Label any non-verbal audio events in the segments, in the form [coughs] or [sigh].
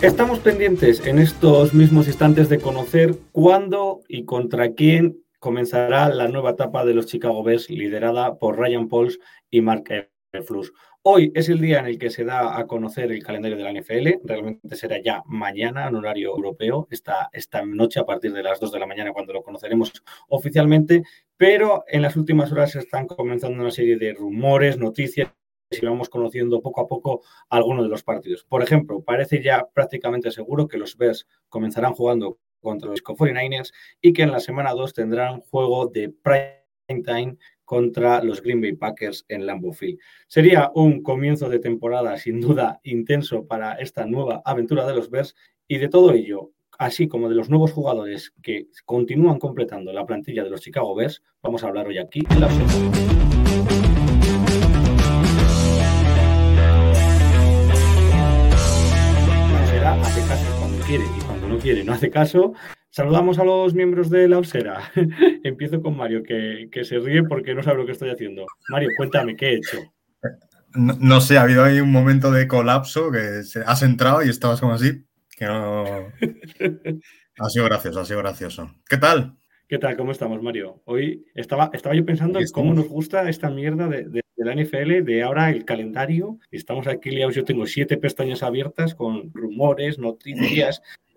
Estamos pendientes en estos mismos instantes de conocer cuándo y contra quién comenzará la nueva etapa de los Chicago Bears liderada por Ryan Pauls y Mark Eberflus. Hoy es el día en el que se da a conocer el calendario de la NFL. Realmente será ya mañana en horario europeo, esta, esta noche a partir de las 2 de la mañana cuando lo conoceremos oficialmente. Pero en las últimas horas se están comenzando una serie de rumores, noticias y vamos conociendo poco a poco algunos de los partidos. Por ejemplo, parece ya prácticamente seguro que los Bears comenzarán jugando contra los 49ers y que en la semana 2 tendrán juego de prime time contra los Green Bay Packers en Lambeau Field. Sería un comienzo de temporada sin duda intenso para esta nueva aventura de los Bears y de todo ello, así como de los nuevos jugadores que continúan completando la plantilla de los Chicago Bears, vamos a hablar hoy aquí en la observación. Quiere no hace caso. Saludamos a los miembros de la Osera. [laughs] Empiezo con Mario, que, que, se ríe porque no sabe lo que estoy haciendo. Mario, cuéntame, ¿qué he hecho? No, no sé, ha habido ahí un momento de colapso que se, has entrado y estabas como así, que no... [laughs] Ha sido gracioso, ha sido gracioso. ¿Qué tal? ¿Qué tal? ¿Cómo estamos, Mario? Hoy estaba, estaba yo pensando en cómo nos gusta esta mierda de, de, de, la NFL, de ahora el calendario. Estamos aquí liados, yo tengo siete pestañas abiertas con rumores, noticias, [clears throat]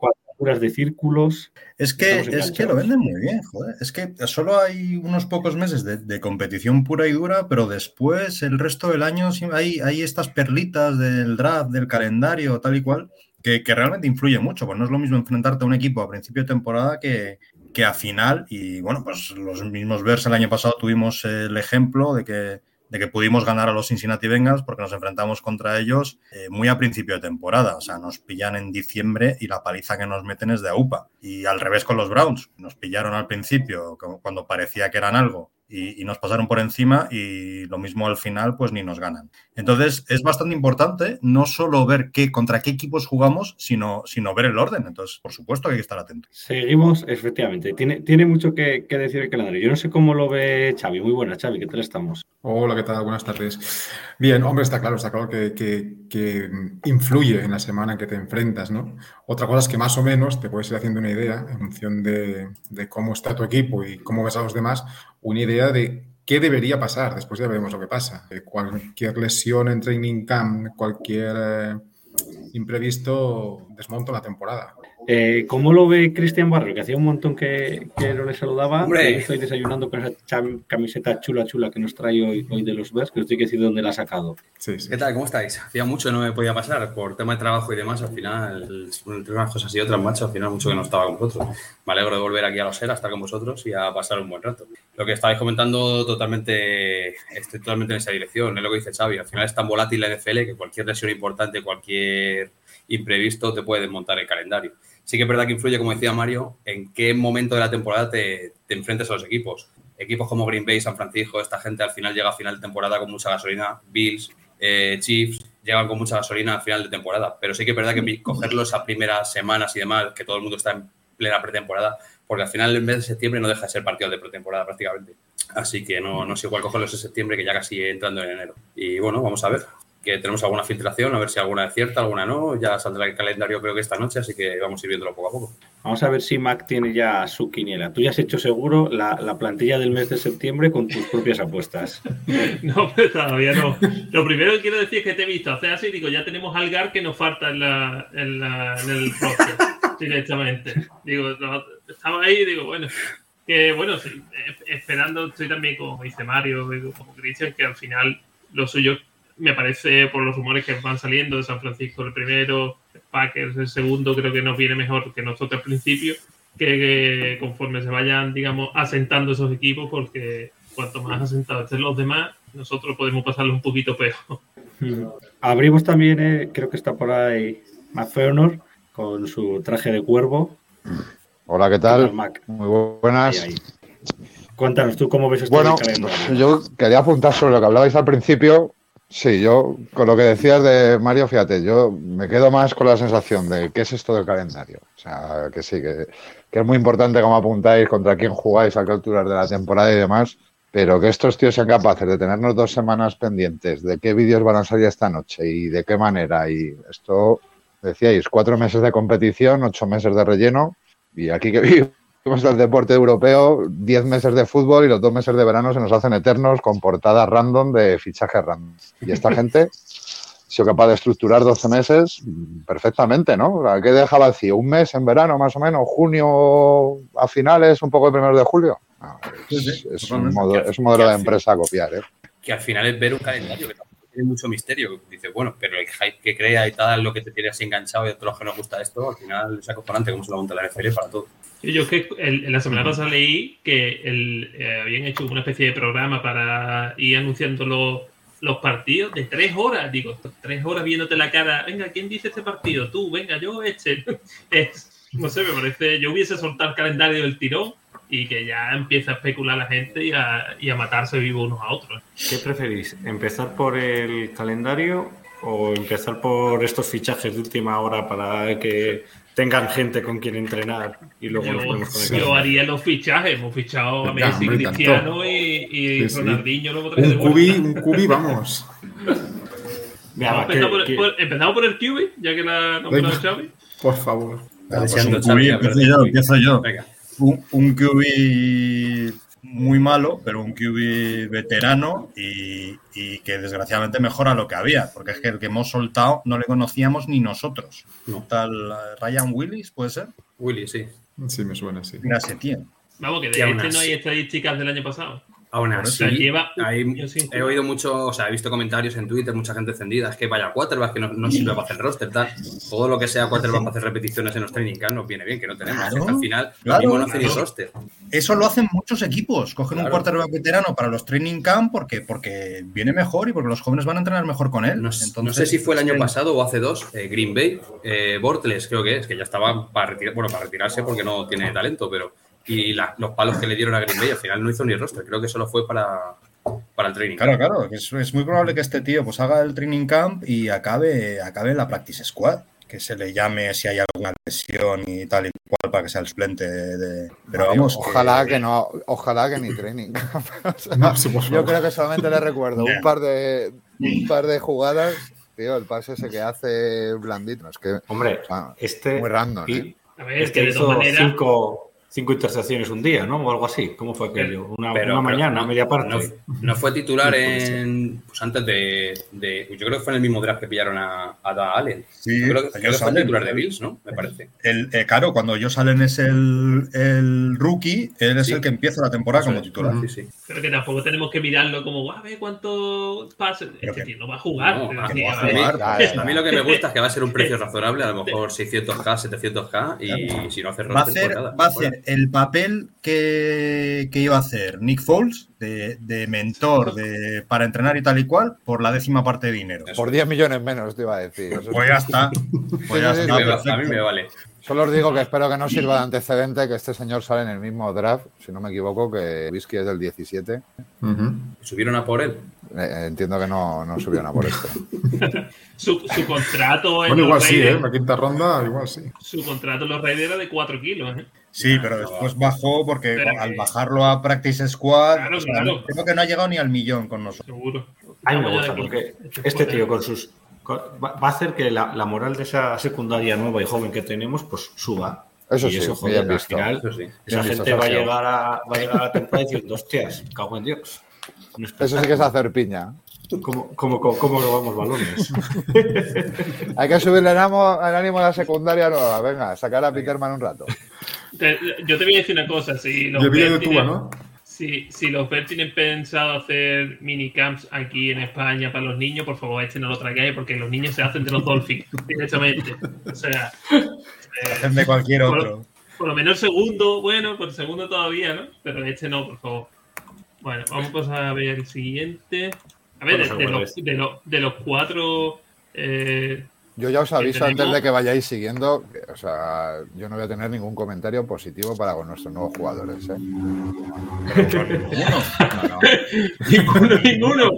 de círculos. Es que, es que lo venden muy bien, joder. Es que solo hay unos pocos meses de, de, competición pura y dura, pero después, el resto del año, hay, hay estas perlitas del draft, del calendario, tal y cual. Que, que, realmente influye mucho, pues no es lo mismo enfrentarte a un equipo a principio de temporada que, que a final, y bueno, pues los mismos Bears el año pasado tuvimos el ejemplo de que, de que pudimos ganar a los Cincinnati Bengals porque nos enfrentamos contra ellos eh, muy a principio de temporada, o sea, nos pillan en diciembre y la paliza que nos meten es de AUPA. Y al revés con los Browns, nos pillaron al principio cuando parecía que eran algo y, y, nos pasaron por encima y lo mismo al final pues ni nos ganan. Entonces es bastante importante no solo ver qué, contra qué equipos jugamos, sino, sino ver el orden. Entonces, por supuesto que hay que estar atentos. Seguimos, efectivamente. Tiene, tiene mucho que, que, decir el calendario. Yo no sé cómo lo ve Xavi. Muy buena, Xavi. ¿Qué tal estamos? Hola, ¿qué tal? Buenas tardes. Bien, hombre, está claro, está claro que, que, que influye en la semana en que te enfrentas, ¿no? Otra cosa es que más o menos te puedes ir haciendo una idea en función de, de cómo está tu equipo y cómo ves a los demás, una idea de qué debería pasar. Después ya veremos lo que pasa. Cualquier lesión en training camp, cualquier eh, imprevisto, desmonto la temporada. Eh, ¿Cómo lo ve Cristian Barrio? Que hacía un montón que, que no le saludaba. Hombre. Estoy desayunando con esa camiseta chula, chula que nos trae hoy, hoy de los Bears, que os estoy que decir dónde la ha sacado. Sí, sí. ¿Qué tal? ¿Cómo estáis? Hacía mucho que no me podía pasar por tema de trabajo y demás. Al final, entre unas cosas y otras, macho, al final mucho que no estaba con vosotros. Me alegro de volver aquí a los a estar con vosotros y a pasar un buen rato. Lo que estabais comentando, totalmente, estoy totalmente en esa dirección. Es lo que dice Xavi. Al final es tan volátil la NFL que cualquier lesión importante, cualquier imprevisto te puede desmontar el calendario sí que es verdad que influye, como decía Mario, en qué momento de la temporada te, te enfrentes a los equipos. Equipos como Green Bay, San Francisco, esta gente al final llega a final de temporada con mucha gasolina. Bills, eh, Chiefs, llegan con mucha gasolina al final de temporada. Pero sí que es verdad que cogerlos a primeras semanas y demás, que todo el mundo está en plena pretemporada, porque al final en mes de septiembre no deja de ser partido de pretemporada prácticamente. Así que no, no es igual cogerlos en septiembre que ya casi entrando en enero. Y bueno, vamos a ver que tenemos alguna filtración, a ver si alguna es cierta, alguna no. Ya saldrá el calendario creo que esta noche, así que vamos a ir viéndolo poco a poco. Vamos a ver si Mac tiene ya su quiniela. Tú ya has hecho seguro la, la plantilla del mes de septiembre con tus propias apuestas. [laughs] no, pero todavía no. Lo primero que quiero decir es que te he visto hacer así, digo, ya tenemos Algar que nos falta en, la, en, la, en el [laughs] directamente. Digo, no, estaba ahí y digo, bueno, que bueno, sí, esperando, estoy también como dice Mario, como Cristian, que al final lo suyo me parece por los rumores que van saliendo de San Francisco el primero, Packers el segundo, creo que nos viene mejor que nosotros al principio. que, que conforme se vayan, digamos, asentando esos equipos, porque cuanto más asentados estén los demás, nosotros podemos pasarlo un poquito peor. Abrimos también, eh, creo que está por ahí Matt Feanor con su traje de cuervo. Hola, ¿qué ¿Qué tal? Mac? Muy buenas. Ahí, ahí. Cuéntanos tú cómo ves esto Bueno, yo quería apuntar sobre lo que hablabais al principio. Sí, yo con lo que decías de Mario, fíjate, yo me quedo más con la sensación de qué es esto del calendario. O sea, que sí, que, que es muy importante cómo apuntáis, contra quién jugáis a qué alturas de la temporada y demás, pero que estos tíos sean capaces de tenernos dos semanas pendientes de qué vídeos van a salir esta noche y de qué manera. Y esto, decíais, cuatro meses de competición, ocho meses de relleno, y aquí que vivimos del deporte europeo, diez meses de fútbol y los dos meses de verano se nos hacen eternos con portadas random de fichajes random. Y esta [laughs] gente ha sido capaz de estructurar 12 meses perfectamente, ¿no? ¿A ¿Qué deja vacío? ¿Un mes en verano, más o menos? ¿Junio a finales, un poco el primero de julio? No, es, un modo- es un modelo de empresa a copiar, ¿eh? Que al final es ver un calendario que tampoco tiene mucho misterio. Dices, bueno, pero el hype que crea y tal, lo que te tiene así enganchado y a todos los que nos gusta esto, al final es acojonante cómo se lo monta la NFL para todo. Yo es que el- en la semana pasada leí que el, eh, habían hecho una especie de programa para ir anunciando los, los partidos de tres horas. Digo, tres horas viéndote la cara. Venga, ¿quién dice este partido? Tú, venga, yo, este. [laughs] Es, no sé, me parece. Yo hubiese soltado el calendario del tirón y que ya empieza a especular la gente y a, y a matarse vivos unos a otros. ¿Qué preferís? ¿Empezar por el calendario o empezar por estos fichajes de última hora para que tengan gente con quien entrenar y luego nos Yo, ponemos con el yo haría los fichajes. Hemos fichado a Messi, hombre, Cristiano y, y Sí, sí. Ronaldinho. Un cubi, un cubi, vamos. Va, Empezamos ¿qué- por, qué- por- empezamos por el QB, ya que la nombrado Venga. Xavi. Por favor. Ah, pues un empiezo yo, QB. empiezo yo. Venga. Un, un QB muy malo, pero un QB veterano y, y que desgraciadamente mejora lo que había, porque es que el que hemos soltado no le conocíamos ni nosotros. No. Tal eh, Ryan Willis, ¿puede ser? Willy, sí. Sí, me suena, sí. Ese tío. Vamos, que de este no hay estadísticas del año pasado. Aún O así, sea, lleva hay- he oído mucho, o sea, he visto comentarios en Twitter, mucha gente encendida, es que vaya quarterback, que no, no sirve para hacer roster, tal. Todo lo que sea quarterback para hacer repeticiones en los training camp nos viene bien, que no tenemos. Claro, Es que al final, lo claro, mismo no hace ni claro. roster. Eso lo hacen muchos equipos. Cogen un quarterback veterano para los training camp porque, porque viene mejor y porque los jóvenes van a entrenar mejor con él. No, s- Entonces, no sé si fue el año pasado o hace dos, eh, Green Bay, eh, Bortles, creo que es, que ya estaba para retirar, bueno, para retirarse porque no tiene talento, pero y la- los palos que le dieron a Green Bay al final no hizo ni roster, creo que solo fue para, para el training. Claro, claro. Es, es muy probable que este tío pues haga el training camp y acabe, acabe en la practice squad. Que se le llame si hay alguna lesión y tal y cual para que sea el suplente de. de- Pero Mario, vamos. ojalá que no, ojalá que ni training. O sea, [laughs] No, sí, por yo creo que solamente le recuerdo un par de un par de jugadas, tío, el pase ese que hace blandito, es que Hombre, o sea, este muy random, y- ¿eh? A ver, este que de hizo todas maneras. cinco, cinco intercepciones un día, ¿no? O algo así. ¿Cómo fue aquello? Una, Pero- una pero mañana, no- media parte. No, no fue titular ser. en. Pues antes de, de- Yo creo que fue en el mismo draft que pillaron a, a Da Allen. Sí, Yo creo que, creo que fue el titular de Bills, ¿no? Me parece. El, eh, claro, cuando Josh Allen es el, el rookie, él es Sí. el que empieza la temporada como titular. Sí, sí. Pero que tampoco tenemos que mirarlo como, a ver cuántos pases. Pero Este tío no va a jugar. No, va a jugar. A mí lo que me gusta es que va a ser un precio razonable, a lo mejor [laughs] 600k, 700k, y si no hace Va a va a el papel que, que iba a hacer Nick Foles de, de mentor de, para entrenar y tal y cual por la décima parte de dinero. Por 10 millones menos te iba a decir. Pues ya está. [laughs] Pues ya Sí, sí, está, A mí me vale. Solo os digo que espero que no sirva de antecedente que este señor sale en el mismo draft, si no me equivoco, que Whisky es del 17. Ujú. Subieron a por él. Eh, entiendo que no, no subieron a por esto. [laughs] su, su contrato en Bueno, los igual sí, ¿eh? Raiders, La quinta ronda, igual sí. su contrato en los Raiders era de 4 kilos. ¿eh? Sí, pero después bajó porque al bajarlo a Practice Squad, Claro, o sea, claro. creo que no ha llegado ni al millón con nosotros. Seguro. A mí me gusta porque aquí. este tío con sus... con- va a hacer que la, la moral de esa secundaria nueva y joven que tenemos pues suba. Eso y sí, eso, joder, al visto. final Eso sí. esa visto, gente va a, llegar a, va a llegar a la temporada diciendo, hostias, cago en Dios. Eso sí que es hacer piña. ¿Cómo, cómo, cómo, cómo robamos balones? [laughs] Hay que subirle el ánimo, el ánimo a la secundaria nueva. Venga, sacar a Peterman un rato. Te- yo te voy a decir una cosa. Si los Y el vídeo de Tuba, ¿no? Si, si los Bears tienen pensado hacer minicamps aquí en España para los niños, por favor, este no lo traigáis porque los niños se hacen de los Dolphins [laughs] directamente. O sea, eh, Hacen de cualquier por, otro. Por lo menos segundo, bueno, por segundo todavía, ¿no? Pero este no, por favor. Bueno, vamos a ver el siguiente. A ver, de, los, de, los, de los cuatro. eh, Yo ya os aviso antes de que vayáis siguiendo, o sea, yo no voy a tener ningún comentario positivo para con nuestros nuevos jugadores. ¿eh? No, no. ninguno, ninguno.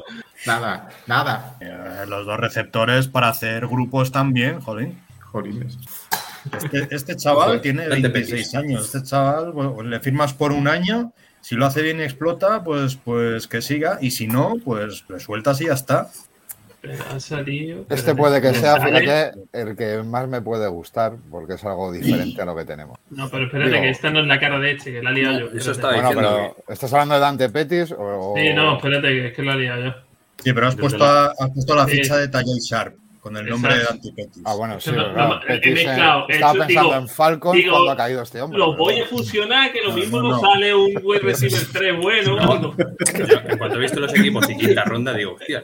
Nada, nada. Eh, Los dos receptores para hacer grupos también, jolín. Jolines. Este, este chaval tiene vente 26 Petis. años. Este chaval, bueno, le firmas por un año. Si lo hace bien y explota, pues, pues que siga. Y si no, pues le sueltas y ya está. Pero ha salido. Este puede que sea, fíjate, el que más me puede gustar, porque es algo diferente a lo que tenemos. No, pero espérate, Digo- que esta no es la cara de este, que la he liado yo. Eso está Bueno, pero ¿estás hablando de Dante Petis o...? Sí, no, espérate, que es que la he liado yo. Sí, pero has puesto, la- a- has puesto la Sí. ficha de Tajay Sharp con el nombre de Exacto. Antipetis. Ah, bueno, sí, No, claro, no, he Petis, eh, Estaba hecho- pensando digo- en Falcon digo, cuando ha caído este hombre. Los pero voy a fusionar, que lo No, mismo no, sale un wide receiver 3 bueno. Yo, en cuanto he visto los equipos y quinta ronda, digo, hostia,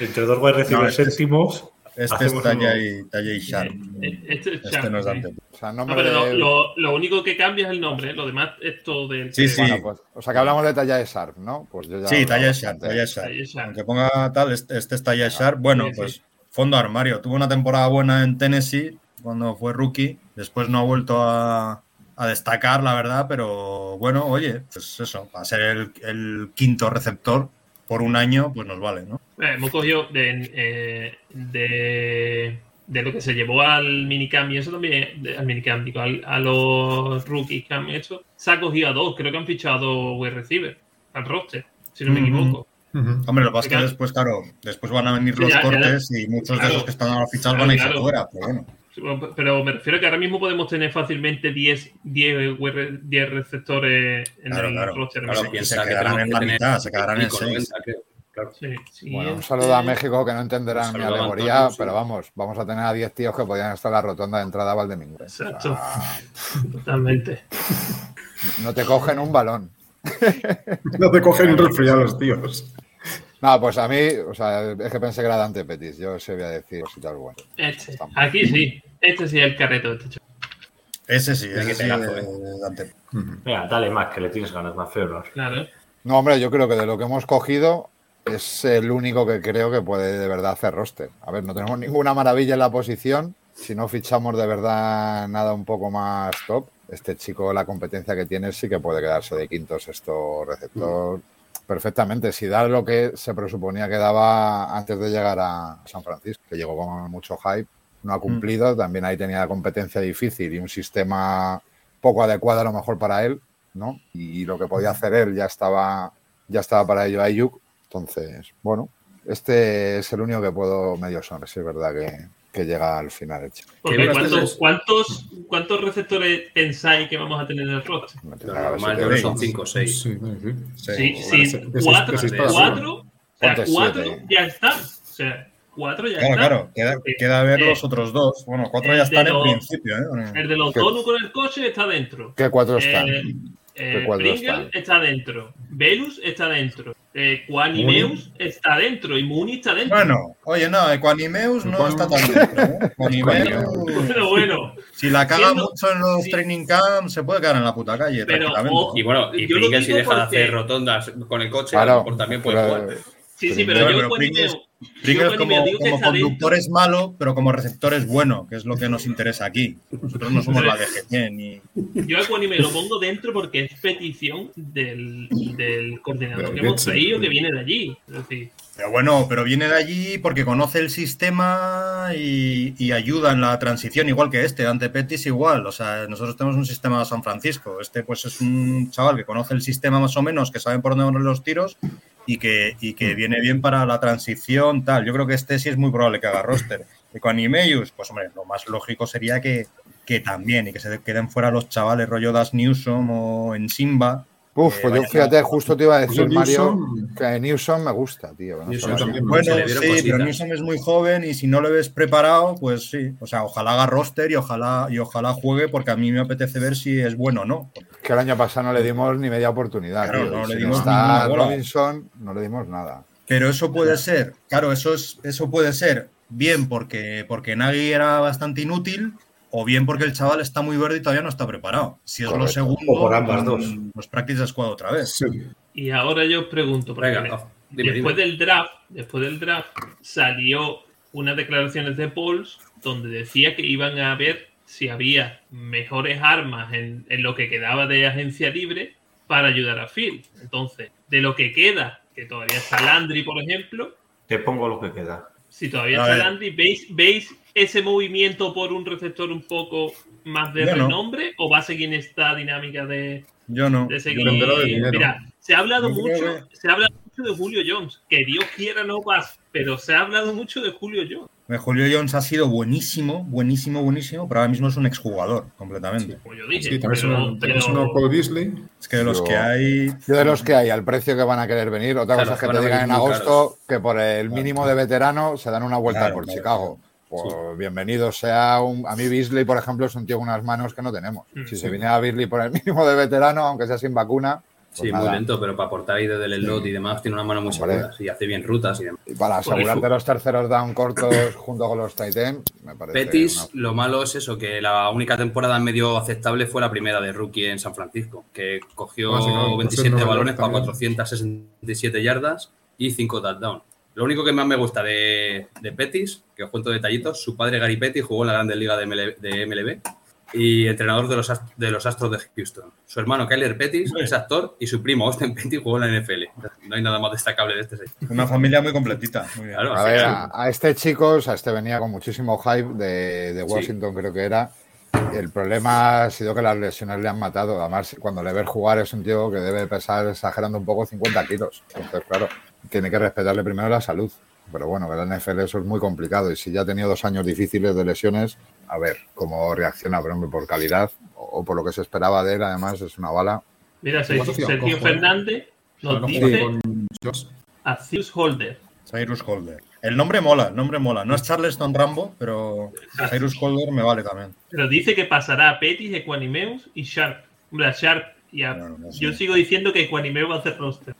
Entre dos wide receivers este séptimos. Este es hacemos Tajay, Tajay Sharp. Este es Este no es. Dante. O sea, No, pero lo, de- lo- lo único que cambia es el nombre, ¿eh? lo demás es todo del. Sí, sí. Bueno, pues, o sea, que hablamos de talla de Sharp, ¿no? Pues yo ya Sí, Tajay Sharp, Sharp. Sharp. Aunque ponga tal, este, este es Tajay Sharp. Bueno, Sí, sí. pues fondo armario. Tuvo una temporada buena en Tennessee cuando fue rookie. Después no ha vuelto a, a destacar, la verdad, pero bueno, oye, pues eso, para ser el, el quinto receptor por un año, pues nos vale, ¿no? Eh, hemos cogido de, eh, de, de lo que se llevó al minicamp y eso también, de- al minicamp, digo, al- a los rookies que han hecho, se ha cogido a dos, creo que han fichado wide receiver al roster, si no me Ujú. Hombre, lo que pasa es que después, claro, después van a venir Sí, los ya, ya, cortes y muchos claro. de esos que están ahora fichados Claro, van a irse claro. fuera, pero bueno. Pero me refiero a que ahora mismo podemos tener fácilmente 10, 10, wide- 10 receptores en Claro, el claro. roster. claro, se quedarán tenemos en la tener mitad, se quedarán en 25, seis. 90, creo. Claro. Sí, Bueno, un saludo a México que no entenderán mi alegoría, Antonio, sí. pero vamos, vamos a tener a 10 tíos que podían estar en la rotonda de entrada a Valdemingo. Exacto. [laughs] Totalmente. No te cogen un balón. No te cogen un resfriado los tíos. No, pues a mí, o sea, es que pensé que era Dante Petis. Yo se voy a decir cositas buenas. Este. Estamos. Aquí sí. Este sí es el carreto de este chaval. Ese sí, Mira ese sí, pedazo, eh, eh. Dante. Venga, dale más, que le tienes ganas, más feo. Claro. No, hombre, yo creo que de lo que hemos cogido es el único que creo que puede de verdad hacer roster. A ver, no tenemos ninguna maravilla en la posición. Si no fichamos de verdad nada un poco más top, este chico, la competencia que tiene, sí que puede quedarse de quinto, sexto receptor perfectamente. Si da lo que se presuponía que daba antes de llegar a San Francisco, que llegó con mucho hype, no ha cumplido. También ahí tenía competencia difícil y un sistema poco adecuado a lo mejor para él, ¿no? Y lo que podía hacer él ya estaba, ya estaba para ello Ayuk. Entonces, bueno, este es el único que puedo medio si es verdad que, que llega al final bueno, ¿cuántos, ¿cuántos, ¿Cuántos receptores pensáis que vamos a tener en el roster? Yo creo que veinte. son 5 o 6. Sí, sí. Sí. Sí, vale, sí, de seis- de cuatro, seis pasos. cuatro, o sea, Ponte cuatro siete. ya están. O sea, cuatro ya Claro, están. claro, queda, Porque queda ver eh, los otros dos. Bueno, cuatro el ya de están en los- principio, ¿eh? El de los donuts con el coche está dentro. ¿Qué cuatro están? Eh, eh, ¿Qué cuatro Pringle están? está dentro. Velus está dentro. Eh, Quanimeus está dentro. Y Muni está dentro. Bueno, oye, no, Equanimeus no está tan dentro. ¿eh? Equanimeus, [laughs] Pero bueno, si la caga Siendo- mucho en los sí. training camps, se puede quedar en la puta calle Pero, ojo, Y bueno, y Pringles si deja de hacer rotondas con el coche, Claro, a lo mejor también puede pero- jugar. sí, sí, pero Pero- yo pero. Pringles- Pringles como, como conductor es malo, pero como receptor es bueno, que es lo que nos interesa aquí. Nosotros no somos la DGT ni. Yo a Quanime lo pongo dentro porque es petición del, del coordinador Del que hemos traído que viene de allí. Es decir, Pero bueno, pero viene de allí porque conoce el sistema y, y ayuda en la transición, igual que este, Dante Pettis igual. O sea, nosotros tenemos un sistema de San Francisco. Este pues es un chaval que conoce el sistema más o menos, que sabe por dónde van los tiros y que, y que viene bien para la transición, tal. Yo creo que este sí es muy probable que haga roster. Y con Animeus, pues hombre, lo más lógico sería que, que también y que se queden fuera los chavales rollo Das Newsom o en Simba. Uf, Eh, pues yo fíjate, justo te iba a decir, Oye, Mario, que Newsom me gusta, tío. no también. Bueno, sí, pero. Newsom es muy joven y si no le ves preparado, pues sí. O sea, ojalá haga roster y ojalá, y ojalá juegue porque a mí me apetece ver si es bueno o no. Que el año pasado no le dimos ni media oportunidad. Claro, tío. no le si dimos está bola. Robinson, no le dimos nada. Pero eso puede ser, claro, eso, es, eso puede ser bien porque, porque Nagy era bastante inútil o bien porque el chaval está muy verde y todavía no está preparado. Si es lo segundo, O por ambas dos. Pues practice squad otra vez. Sí. Y ahora yo os pregunto, porque Venga, dime, después dime. del draft, después del draft, salió unas declaraciones de Pauls donde decía que iban a ver si había mejores armas en, en lo que quedaba de agencia libre para ayudar a Phil. Entonces, de lo que queda, que todavía está Landry, por ejemplo, Te pongo lo que queda. si todavía está. Landry, ¿veis, ¿veis ese movimiento por un receptor un poco más de Yo no. renombre o va a seguir en esta dinámica de, Yo no. de seguir. Depende de dinero. Mira, se ha hablado Yo mucho, se ha hablado mucho de Julio Jones, que Dios quiera no pasa, pero se ha hablado mucho de Julio Jones. Julio Jones ha sido buenísimo, buenísimo, buenísimo, pero ahora mismo es un exjugador completamente. Como yo dije, Sí, también es pero- uno, pero- Cole Beasley. Es que de los Yo- que hay. Yo de los que hay, al precio que van a querer venir, otra Claro, cosa es que te digan en agosto que por el mínimo de veterano se dan una vuelta Claro, por claro, Chicago. Pues bienvenido sea un, a mí Beasley, por ejemplo, es un tío con unas manos que no tenemos. Mm. Si se viniera Beasley por el [laughs] mínimo de veterano, aunque sea sin vacuna, pues Sí, nada. muy lento, pero para aportar ahí desde el slot y demás, tiene una mano muy segura. Y hace bien rutas y demás. Y para asegurarte los terceros down cortos [coughs] junto con los tight end, me parece. Petis, una- lo malo es eso, que la única temporada medio aceptable fue la primera de rookie en San Francisco, que cogió Ah, sí, claro, 27 entonces no balones para también. 467 yardas y 5 touchdowns. Lo único que más me gusta de, de Petis, que os cuento detallitos, su padre Gary Pettis jugó en la Grandes Liga de, ML de MLB y entrenador de los, de los Astros de Houston. Su hermano Kyler Pettis es actor y su primo Austin Pettis jugó en la NFL. No hay nada más destacable de este señor. Una familia muy completita. Muy bien. Claro, A ver, a, a este chico, o sea, este venía con muchísimo hype de, de Washington, creo que era. El problema ha sido que las lesiones le han matado. Además, cuando le ves jugar es un tío que debe pesar, exagerando un poco, 50 kilos. Entonces, claro, tiene que respetarle primero la salud. Pero bueno, que la NFL eso es muy complicado. Y si ya ha tenido dos años difíciles de lesiones, a ver cómo reacciona, pero hombre, por calidad o, por lo que se esperaba de él, además, es una bala. Mira, Sergio, Hostia, Sergio cojo. Fernández nos No dice a Zeus Holder. Cyrus Holder. El nombre mola, el nombre mola. No es Charleston Rambo, pero Cyrus Holder me vale también. Pero dice que pasará a Petis, Equanimeus y Sharp. Hombre, a Sharp y a- no. Yo sigo diciendo que Equanimeus va a hacer roster.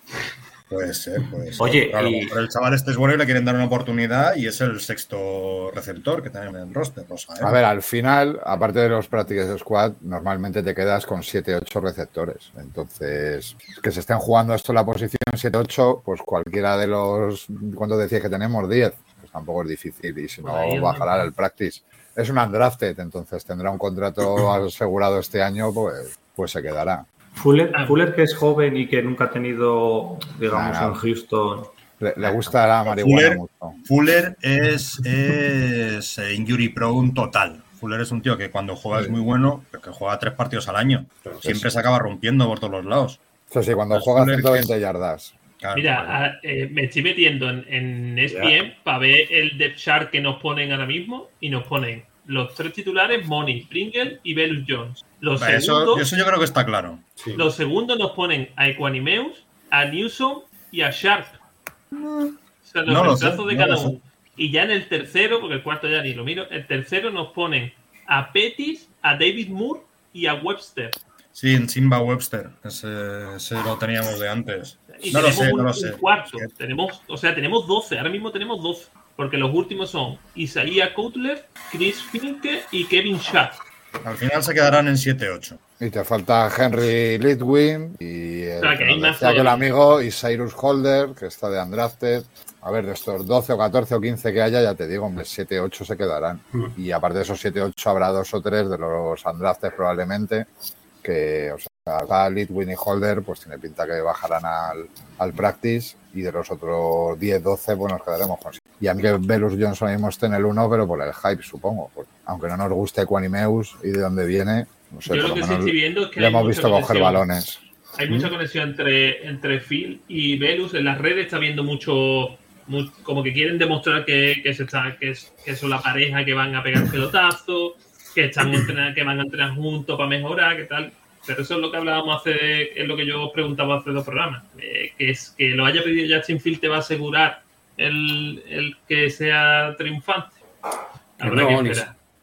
Puede ser, puede ser. Oye, Pero a lo y- mejor el chaval este es bueno y le quieren dar una oportunidad y es el sexto receptor que tienen en el roster. A ver, al final, aparte de los practices squad, normalmente te quedas con 7-8 receptores. Entonces, que se estén jugando esto en la posición 7-8, pues cualquiera de los. ¿Cuántos decías que tenemos? 10. Pues tampoco es difícil y si no, bajará el practice. Es un undrafted, entonces tendrá un contrato [laughs] asegurado este año, pues, pues se quedará. Fuller, Ah. Fuller, que es joven y que nunca ha tenido, digamos, nah. en Houston. Le, le gusta la marihuana Fuller- mucho. Fuller es, es eh, injury prone total. Fuller es un tío que cuando juega es muy bueno, pero que juega tres partidos al año. Siempre se acaba rompiendo por todos los lados. Eso sí, cuando juega Fuller 120 yardas. Claro, Mira, vale. a- eh, me estoy metiendo en, en ESPN para ver el depth chart que nos ponen ahora mismo y nos ponen los tres titulares, Money, Pringle y Velus Jones. Los, Vale, segundos, eso yo creo que está claro. los segundos nos ponen a Equanimeus, a Newsom y a Sharp. O sea, los No lo sé, reemplazos de no cada uno. Y ya en el tercero, porque el cuarto ya ni lo miro, el tercero nos ponen a Pettis, a David Moore y a Webster. Sí, en Simba Webster. Ese, ese lo teníamos de antes. Y No lo sé, un, no lo sé. cuarto. Tenemos, o sea, tenemos 12. Ahora mismo tenemos 12. Porque los últimos son Isaiah Cutler, Chris Finke y Kevin Schaff. Al final se quedarán en 7-8. Y te falta Henry Litwin y el, O sea, que que hay más el amigo y Cyrus Holder, que está de undrafted. A ver, de estos 12 o 14 o 15 que haya, ya te digo, hombre, 7 8 se quedarán. Y aparte de esos 7 8 habrá dos o tres de los undrafted probablemente que, o sea, Litwin y Holder, pues tiene pinta que bajarán al, al practice y de los otros 10 12 pues nos quedaremos con y a mí que Velus Johnson mismo esté en el 1, pero por el hype, supongo. Porque aunque no nos guste Quanimeus y de dónde viene, no sé, Yo por lo que sí estoy viendo es que le hemos visto coger conexión. balones. Hay mucha conexión entre, entre Phil y Velus. En las redes está viendo mucho, mu- como que quieren demostrar que, que, se está, que, es- que son la pareja que van a pegar pelotazos, que, están que van a entrenar juntos para mejorar, que tal. Pero eso es lo que hablábamos hace, es lo que yo os preguntaba hace dos programas. eh, que es que lo haya pedido Justin Field te va a asegurar el, el que sea triunfante. Habrá que No,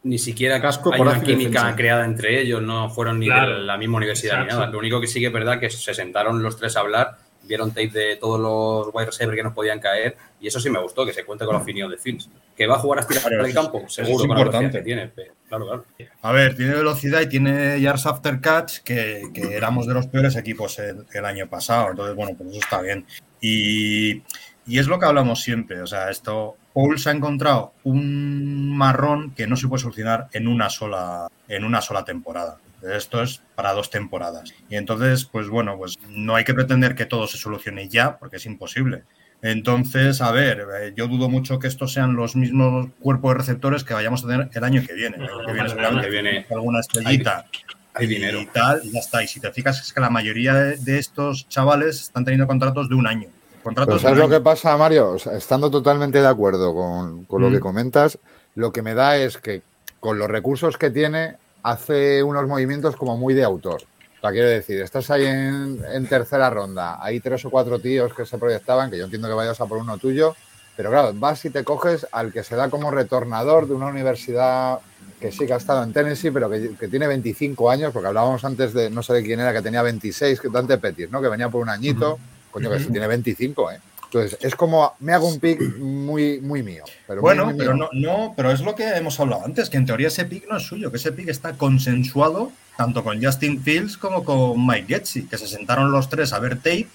ni, siquiera Casco, hay una coraje y química defensa. creada entre ellos, no fueron ni Claro. de la misma universidad ni nada. Lo único que sí que es verdad que se sentaron los tres a hablar vieron tape de todos los wide receivers que nos podían caer y eso sí me gustó, que se cuente con la opinión de Fields. ¿Que va a jugar a estirar Claro, el campo? Seguro, es con la velocidad importante. que tiene. pero- Claro, claro. A ver, tiene velocidad y tiene yards after catch, que, que éramos de los peores equipos el, el año pasado. Entonces, bueno, pues eso está bien. Y, y es lo que hablamos siempre. O sea, esto, Paul se ha encontrado un marrón que no se puede solucionar en una sola, en una sola temporada. Esto es para dos temporadas. Y entonces, pues bueno, pues no hay que pretender que todo se solucione ya, porque es imposible. Entonces, a ver, eh, yo dudo mucho que estos sean los mismos cuerpos de receptores que vayamos a tener el año que viene. El año que viene seguramente que viene- alguna estrellita hay y dinero. tal, y ya está. Y si te fijas, es que la mayoría de, de estos chavales están teniendo contratos de un año. Pero Contratos ¿sabes de lo que pasa, Mario? O sea, estando totalmente de acuerdo con, con lo Mm. que comentas, lo que me da es que con los recursos que tiene, hace unos movimientos como muy de autor. O sea, quiero decir, estás ahí en, en tercera ronda, hay tres o cuatro tíos que se proyectaban, que yo entiendo que vayas a por uno tuyo, pero claro, vas y te coges al que se da como retornador de una universidad que sí que ha estado en Tennessee, pero que, que tiene 25 años, porque hablábamos antes de, no sé de quién era, que tenía 26, que Dante Pettis, ¿no? Que venía por un añito, coño, que Ujú. tiene 25, ¿eh? Entonces, es como, me hago un pick muy, muy mío. Pero Bueno, muy pero mío. no, no, pero es lo que hemos hablado antes, que en teoría ese pick no es suyo, que ese pick está consensuado tanto con Justin Fields como con Mike Getzi, que se sentaron los tres a ver tape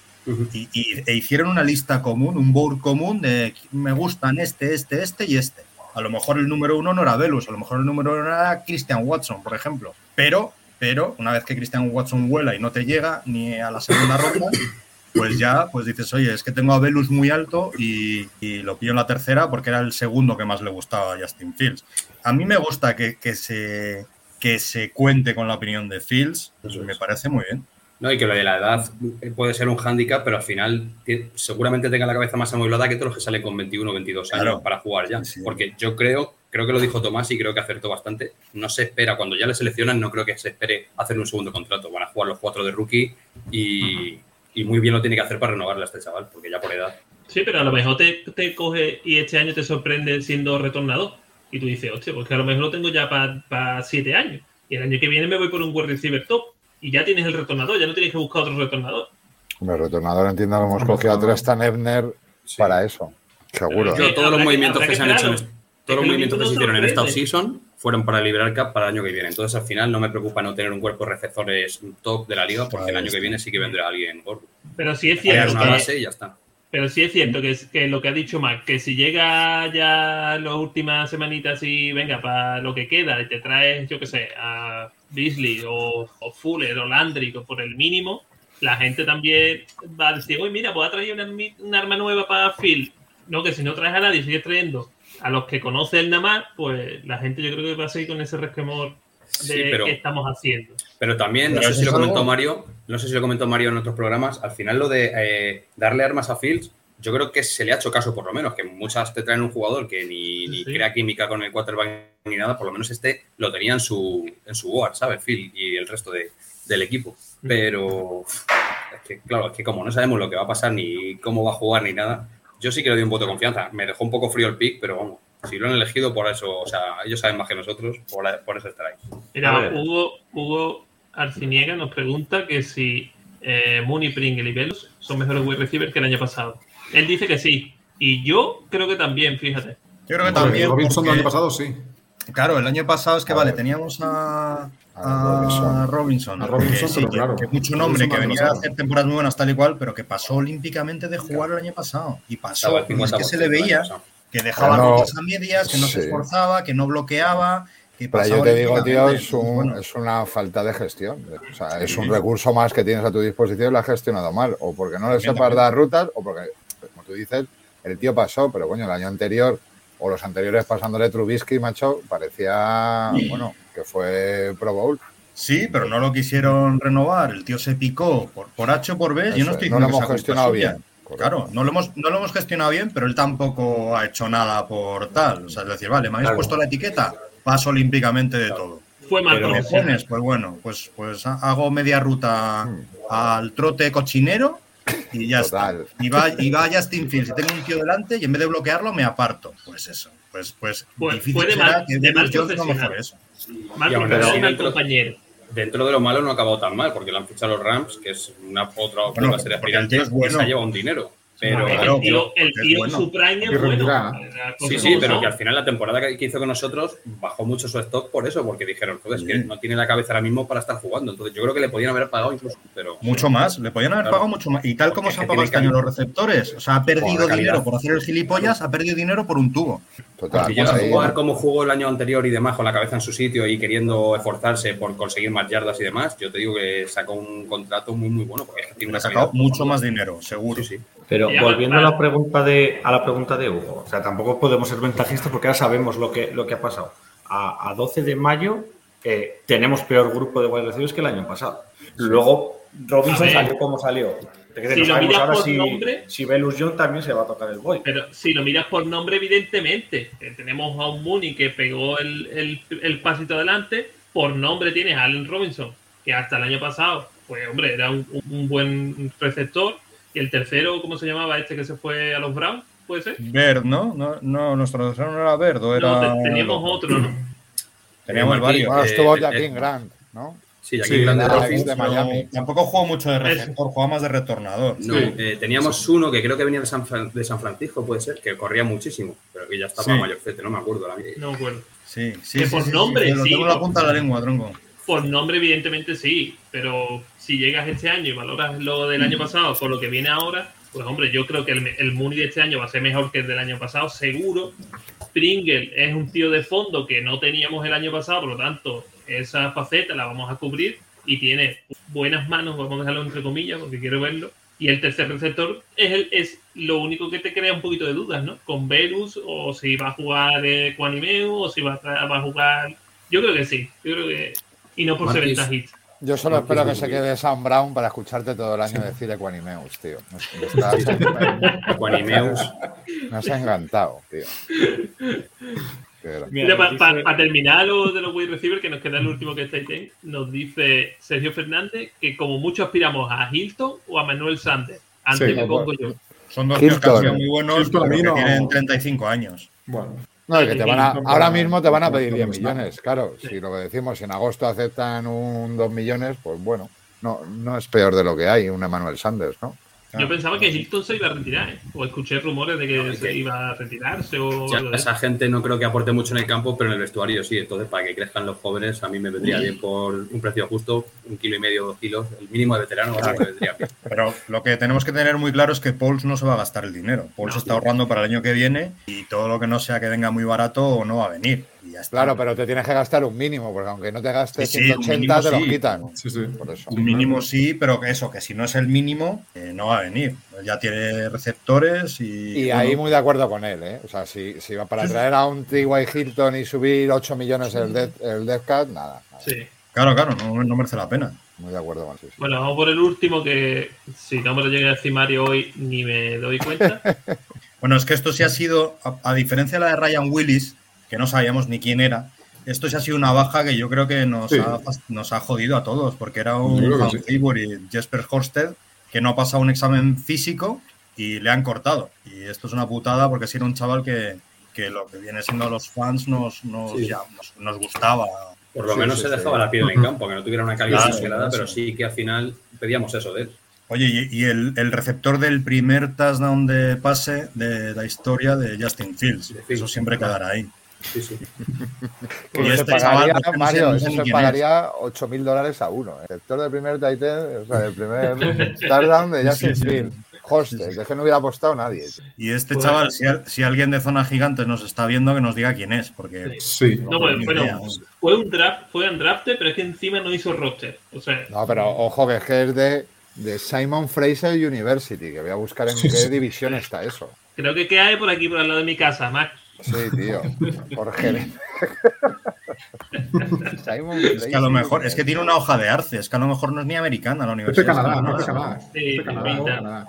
y, y- e hicieron una lista común, un board común de me gustan este, este, este y este. A lo mejor el número uno no era Velus, a lo mejor el número uno era Christian Watson, por ejemplo. Pero, pero una vez que Christian Watson vuela y no te llega ni a la segunda ronda, pues ya pues dices, oye, es que tengo a Velus muy alto y, y lo pillo en la tercera porque era el segundo que más le gustaba a Justin Fields. A mí me gusta que, que se, que se cuente con la opinión de Fields, pues me parece muy bien. No, y que lo de la edad puede ser un hándicap, pero al final seguramente tenga la cabeza más amueblada que todos los que salen con 21 o 22 años Claro. para jugar ya. Porque yo creo, creo que lo dijo Tomás y creo que acertó bastante. No se espera, cuando ya le seleccionan, no creo que se espere hacer un segundo contrato. Van a jugar los cuatro de rookie y, y muy bien lo tiene que hacer para renovarle a este chaval, porque ya por edad. Sí, pero a lo mejor te, te coge y este año te sorprende siendo retornador. Y tú dices, hostia, porque a lo mejor lo tengo ya para siete años. Y el año que viene me voy por un wide receiver top. Y ya tienes el retornador, ya no tienes que buscar otro retornador. Hombre, retornador entiendo que hemos cogido a Tristan Ebner para eso. Seguro. Yo, todos los movimientos que que se han hecho, todos los lo movimientos que se hicieron en esta offseason fueron para liberar cap para el año que viene. Entonces, al final, no me preocupa no tener un cuerpo de receptores top de la liga, porque el año que viene sí que vendrá alguien gordo. Pero sí es cierto una que, base y ya está. pero sí es cierto que, es- que lo que ha dicho Mac, que si llega ya las últimas semanitas y venga, para lo que queda, y te traes, yo qué sé, a Beasley o, o Fuller o Landry por el mínimo, la gente también va a decir, uy, mira, voy a traer una, armi- un arma nueva para Phil. No, que si no traes a nadie, sigues trayendo a los que conoce el nada más, pues la gente yo creo que va a seguir con ese resquemor de Sí, pero- qué estamos haciendo. Pero también, no Pero sé si lo algo- comentó Mario, no sé si lo comentó Mario en otros programas, al final lo de eh, darle armas a Fields, yo creo que se le ha hecho caso por lo menos, que muchas te traen un jugador que ni, ni Sí. crea química con el quarterback ni nada, por lo menos este lo tenía en su, en su board, ¿sabes? Phil y el resto de- del equipo. Pero es que, claro, es que como no sabemos lo que va a pasar ni cómo va a jugar ni nada, yo sí que le doy un voto de confianza. Me dejó un poco frío el pick, pero vamos, si lo han elegido por eso, o sea, ellos saben más que nosotros, por, por eso estará ahí. Mira. Hugo, Hugo Arciniega nos pregunta que si eh, Mooney, Pringle y Velus son mejores wide receivers que el año pasado. Él dice que sí. Y yo creo que también, fíjate. Yo creo que también. Robinson del porque- año pasado, sí. Claro, el año pasado es que vale, teníamos a, A a Robinson, A Robinson, sí, pero claro, que mucho nombre, Robinson que venía a hacer temporadas muy buenas tal y cual, pero que pasó olímpicamente de jugar el año pasado. Y pasó, es que se 50% le veía que dejaba no- rutas a medias, que no se esforzaba, que no bloqueaba, que Pero pasaba yo te digo, tío, es, un- Bueno, es una falta de gestión. O sea, es un recurso más que tienes a tu disposición y lo has gestionado mal. O porque no le sepas dar rutas, o porque, como tú dices, el tío pasó, pero coño, el año anterior o los anteriores pasándole Trubisky, macho, parecía, bueno, que fue Pro Bowl. Sí, pero no lo quisieron renovar. El tío se picó por, por H o por B. Yo no es, estoy no lo hemos gestionado suya. bien. Correcto. Claro, no lo, hemos, no lo hemos gestionado bien, pero él tampoco ha hecho nada por tal. O sea, es decir, vale, me habéis Claro. puesto la etiqueta, paso olímpicamente de todo. Fue mal Pero me profesional. pones, pues bueno, pues, pues ha- hago media ruta al trote cochinero y ya Total. está. Y va, y va Justin Fields, y tengo un tío delante y en vez de bloquearlo me aparto. Pues eso, pues, pues Fue- difícil fue de será mal- que de mal profesional. eso. Mal Y profesional dentro- compañero. dentro de lo malo no ha acabado tan mal, porque le han fichado los Rams, que es una otra Bueno, otra serie el tío es que bueno. se ha llevado un dinero. Pero, Claro, el tío, el porque en su prime es bueno. rendirá. Las Sí, sí, pero que al final la temporada que hizo con nosotros bajó mucho su stock por eso, porque dijeron, joder, es que no tiene la cabeza ahora mismo para estar jugando. Entonces yo creo que le podían haber pagado incluso, pero... Mucho más, le podían haber Claro. pagado mucho más. Y tal como Porque se ha es que pagado este año los receptores, o sea, ha perdido dinero por hacer el gilipollas, ha perdido dinero por un tubo. Total. Si llegas a ahí- jugar como jugó el año anterior y demás, con la cabeza en su sitio y queriendo esforzarse por conseguir más yardas y demás, yo te digo que sacó un contrato muy, muy bueno, porque tiene Le ha sacado mucho más dinero, seguro. Sí, sí. Pero Ya, volviendo a la pregunta de a la pregunta de Hugo, o sea, tampoco podemos ser ventajistas porque ahora sabemos lo que, lo que ha pasado. A, a 12 de mayo eh, tenemos peor grupo de wide receivers que el año pasado. Luego Robinson salió como salió. Decir, Si no lo miras ahora por si, nombre- si Velus John también se va a tocar el boy. Pero si lo miras por nombre, evidentemente, eh, tenemos a un Mooney que pegó el, el, el pasito adelante. Por nombre tienes a Allen Robinson, que hasta el año pasado, pues hombre, era un, un buen receptor. Y el tercero, ¿cómo se llamaba este que se fue a los Browns? ¿Puede ser? Verd, ¿no? No, no nuestro tercero no era Verd, o era. No, te- teníamos otro, ¿no? Teníamos varios. Bueno, Eh, estuvo eh, Jaquín eh, Grant, ¿no? Sí, aquí Sí, grande era Dolphins. ex de Miami. No, tampoco jugó mucho de receptor, jugaba más de retornador. No, eh, teníamos uno que creo que venía de San, de San Francisco, puede ser, que corría muchísimo, pero que ya estaba Sí. mayorcete, no me acuerdo. mismo. No me acuerdo. Sí, sí. Que sí, por sí, sí, nombre, sí, lo sí, tengo en la punta de la lengua, tronco. Por nombre, evidentemente sí, pero si llegas este año y valoras lo del año pasado por lo que viene ahora, pues hombre, yo creo que el, el Mooney de este año va a ser mejor que el del año pasado, seguro. Pringle es un tío de fondo que no teníamos el año pasado, por lo tanto, esa faceta la vamos a cubrir y tiene buenas manos, vamos a dejarlo entre comillas porque quiero verlo. Y el tercer receptor es, el, es lo único que te crea un poquito de dudas, ¿no? Con Verus, o si va a jugar eh, Quanimeu, o si va a, tra- va a jugar. Yo creo que sí, yo creo que. Y no por ser Marquis. ventajista. Yo solo Marquis espero que se quede Sam Brown para escucharte todo el año decir Equanimeus, tío. Estás- Quanimeus. me has encantado, tío. Mira, Para terminar lo de los wide receivers, que nos queda el último que está ahí, nos dice Sergio Fernández que como mucho aspiramos a Hilton o a Manuel Sanders. Antes Sí. me pongo yo. Son dos que han Hilton. sido muy buenos, Hilton pero que no- tienen 35 años. Bueno, No, y que te van a, ahora mismo te van a pedir para 10 Hilton millones, claro. Si lo que decimos, en agosto aceptan un 2 millones, pues bueno, no, no es peor de lo que hay, un Emmanuel Sanders, ¿no? Yo pensaba que Hilton se iba a retirar, ¿eh? o escuché rumores de que No, se que- iba a retirarse o Ya, esa gente no creo que aporte mucho en el campo, pero en el vestuario sí. Entonces, para que crezcan los jóvenes, a mí me vendría bien por un precio justo, un kilo y medio, dos kilos, el mínimo de veterano, así me vendría bien. Pero lo que tenemos que tener muy claro es que Pauls no se va a gastar el dinero. Pauls No. está ahorrando para el año que viene y todo lo que no sea que venga muy barato no va a venir. Y ya está. Claro, pero te tienes que gastar un mínimo, porque aunque no te gastes Sí, sí, un 180, mínimo te los sí. quitan. sí, sí. Por eso. Un mínimo sí, pero que eso, que si no es el mínimo, eh, no va a venir. Ya tiene receptores y. Y bueno, ahí muy de acuerdo con él, ¿eh? O sea, si, si va para traer a un T.Y. Hilton y subir 8 millones el Death, el Death Cat, nada, nada. Sí. Claro, claro, no, no merece la pena. Muy de acuerdo con sí. Bueno, vamos por el último que si no me lo llegue a decir Mario hoy ni me doy cuenta. [laughs] Bueno, es que esto sí ha sido, a, a diferencia de la de Ryan Willis, que no sabíamos ni quién era, esto sí ha sido una baja que yo creo que nos, Sí. ha, nos ha jodido a todos, porque era un Van sí. Favor y Jesper Horsted que no ha pasado un examen físico y le han cortado. Y esto es una putada porque si era un chaval que, que lo que viene siendo los fans nos, nos, Sí. ya- nos, nos gustaba. Por lo Sí, menos sí, se sí. dejaba la piel en campo, que no tuviera una calidad Claro, exagerada, pero sí que al final pedíamos eso de él. Oye, y, y el, el receptor del primer touchdown de pase de la historia de Justin Fields. De Fields. Eso siempre quedará ahí. Sí, sí. [laughs] Y este pagaría, chaval, no sé Mario, eso se pagaría 8 mil dólares a uno. El sector del primer Titan, o sea, del primer touchdown de [laughs] Justin Sí, sí. Fields. Hostes, es que no hubiera apostado nadie. Y este Pues- chaval, si, si alguien de zona gigantes nos está viendo, que nos diga quién es, porque Sí. No, pues, ni bueno, idea. fue un draft, fue un draft, pero es que encima no hizo roster. O sea, No, pero ojo que es que es de, de Simon Fraser University, que voy a buscar en qué división está eso. creo que queda por aquí, por al lado de mi casa, Max. Sí, tío. Jorge. [laughs] Simon es que a lo mejor, es que tiene una hoja de arce, es que a lo mejor no es ni americana la Es de universidad. Canadá, es no es. Canadá. Sí, Es Canadá. Canadá.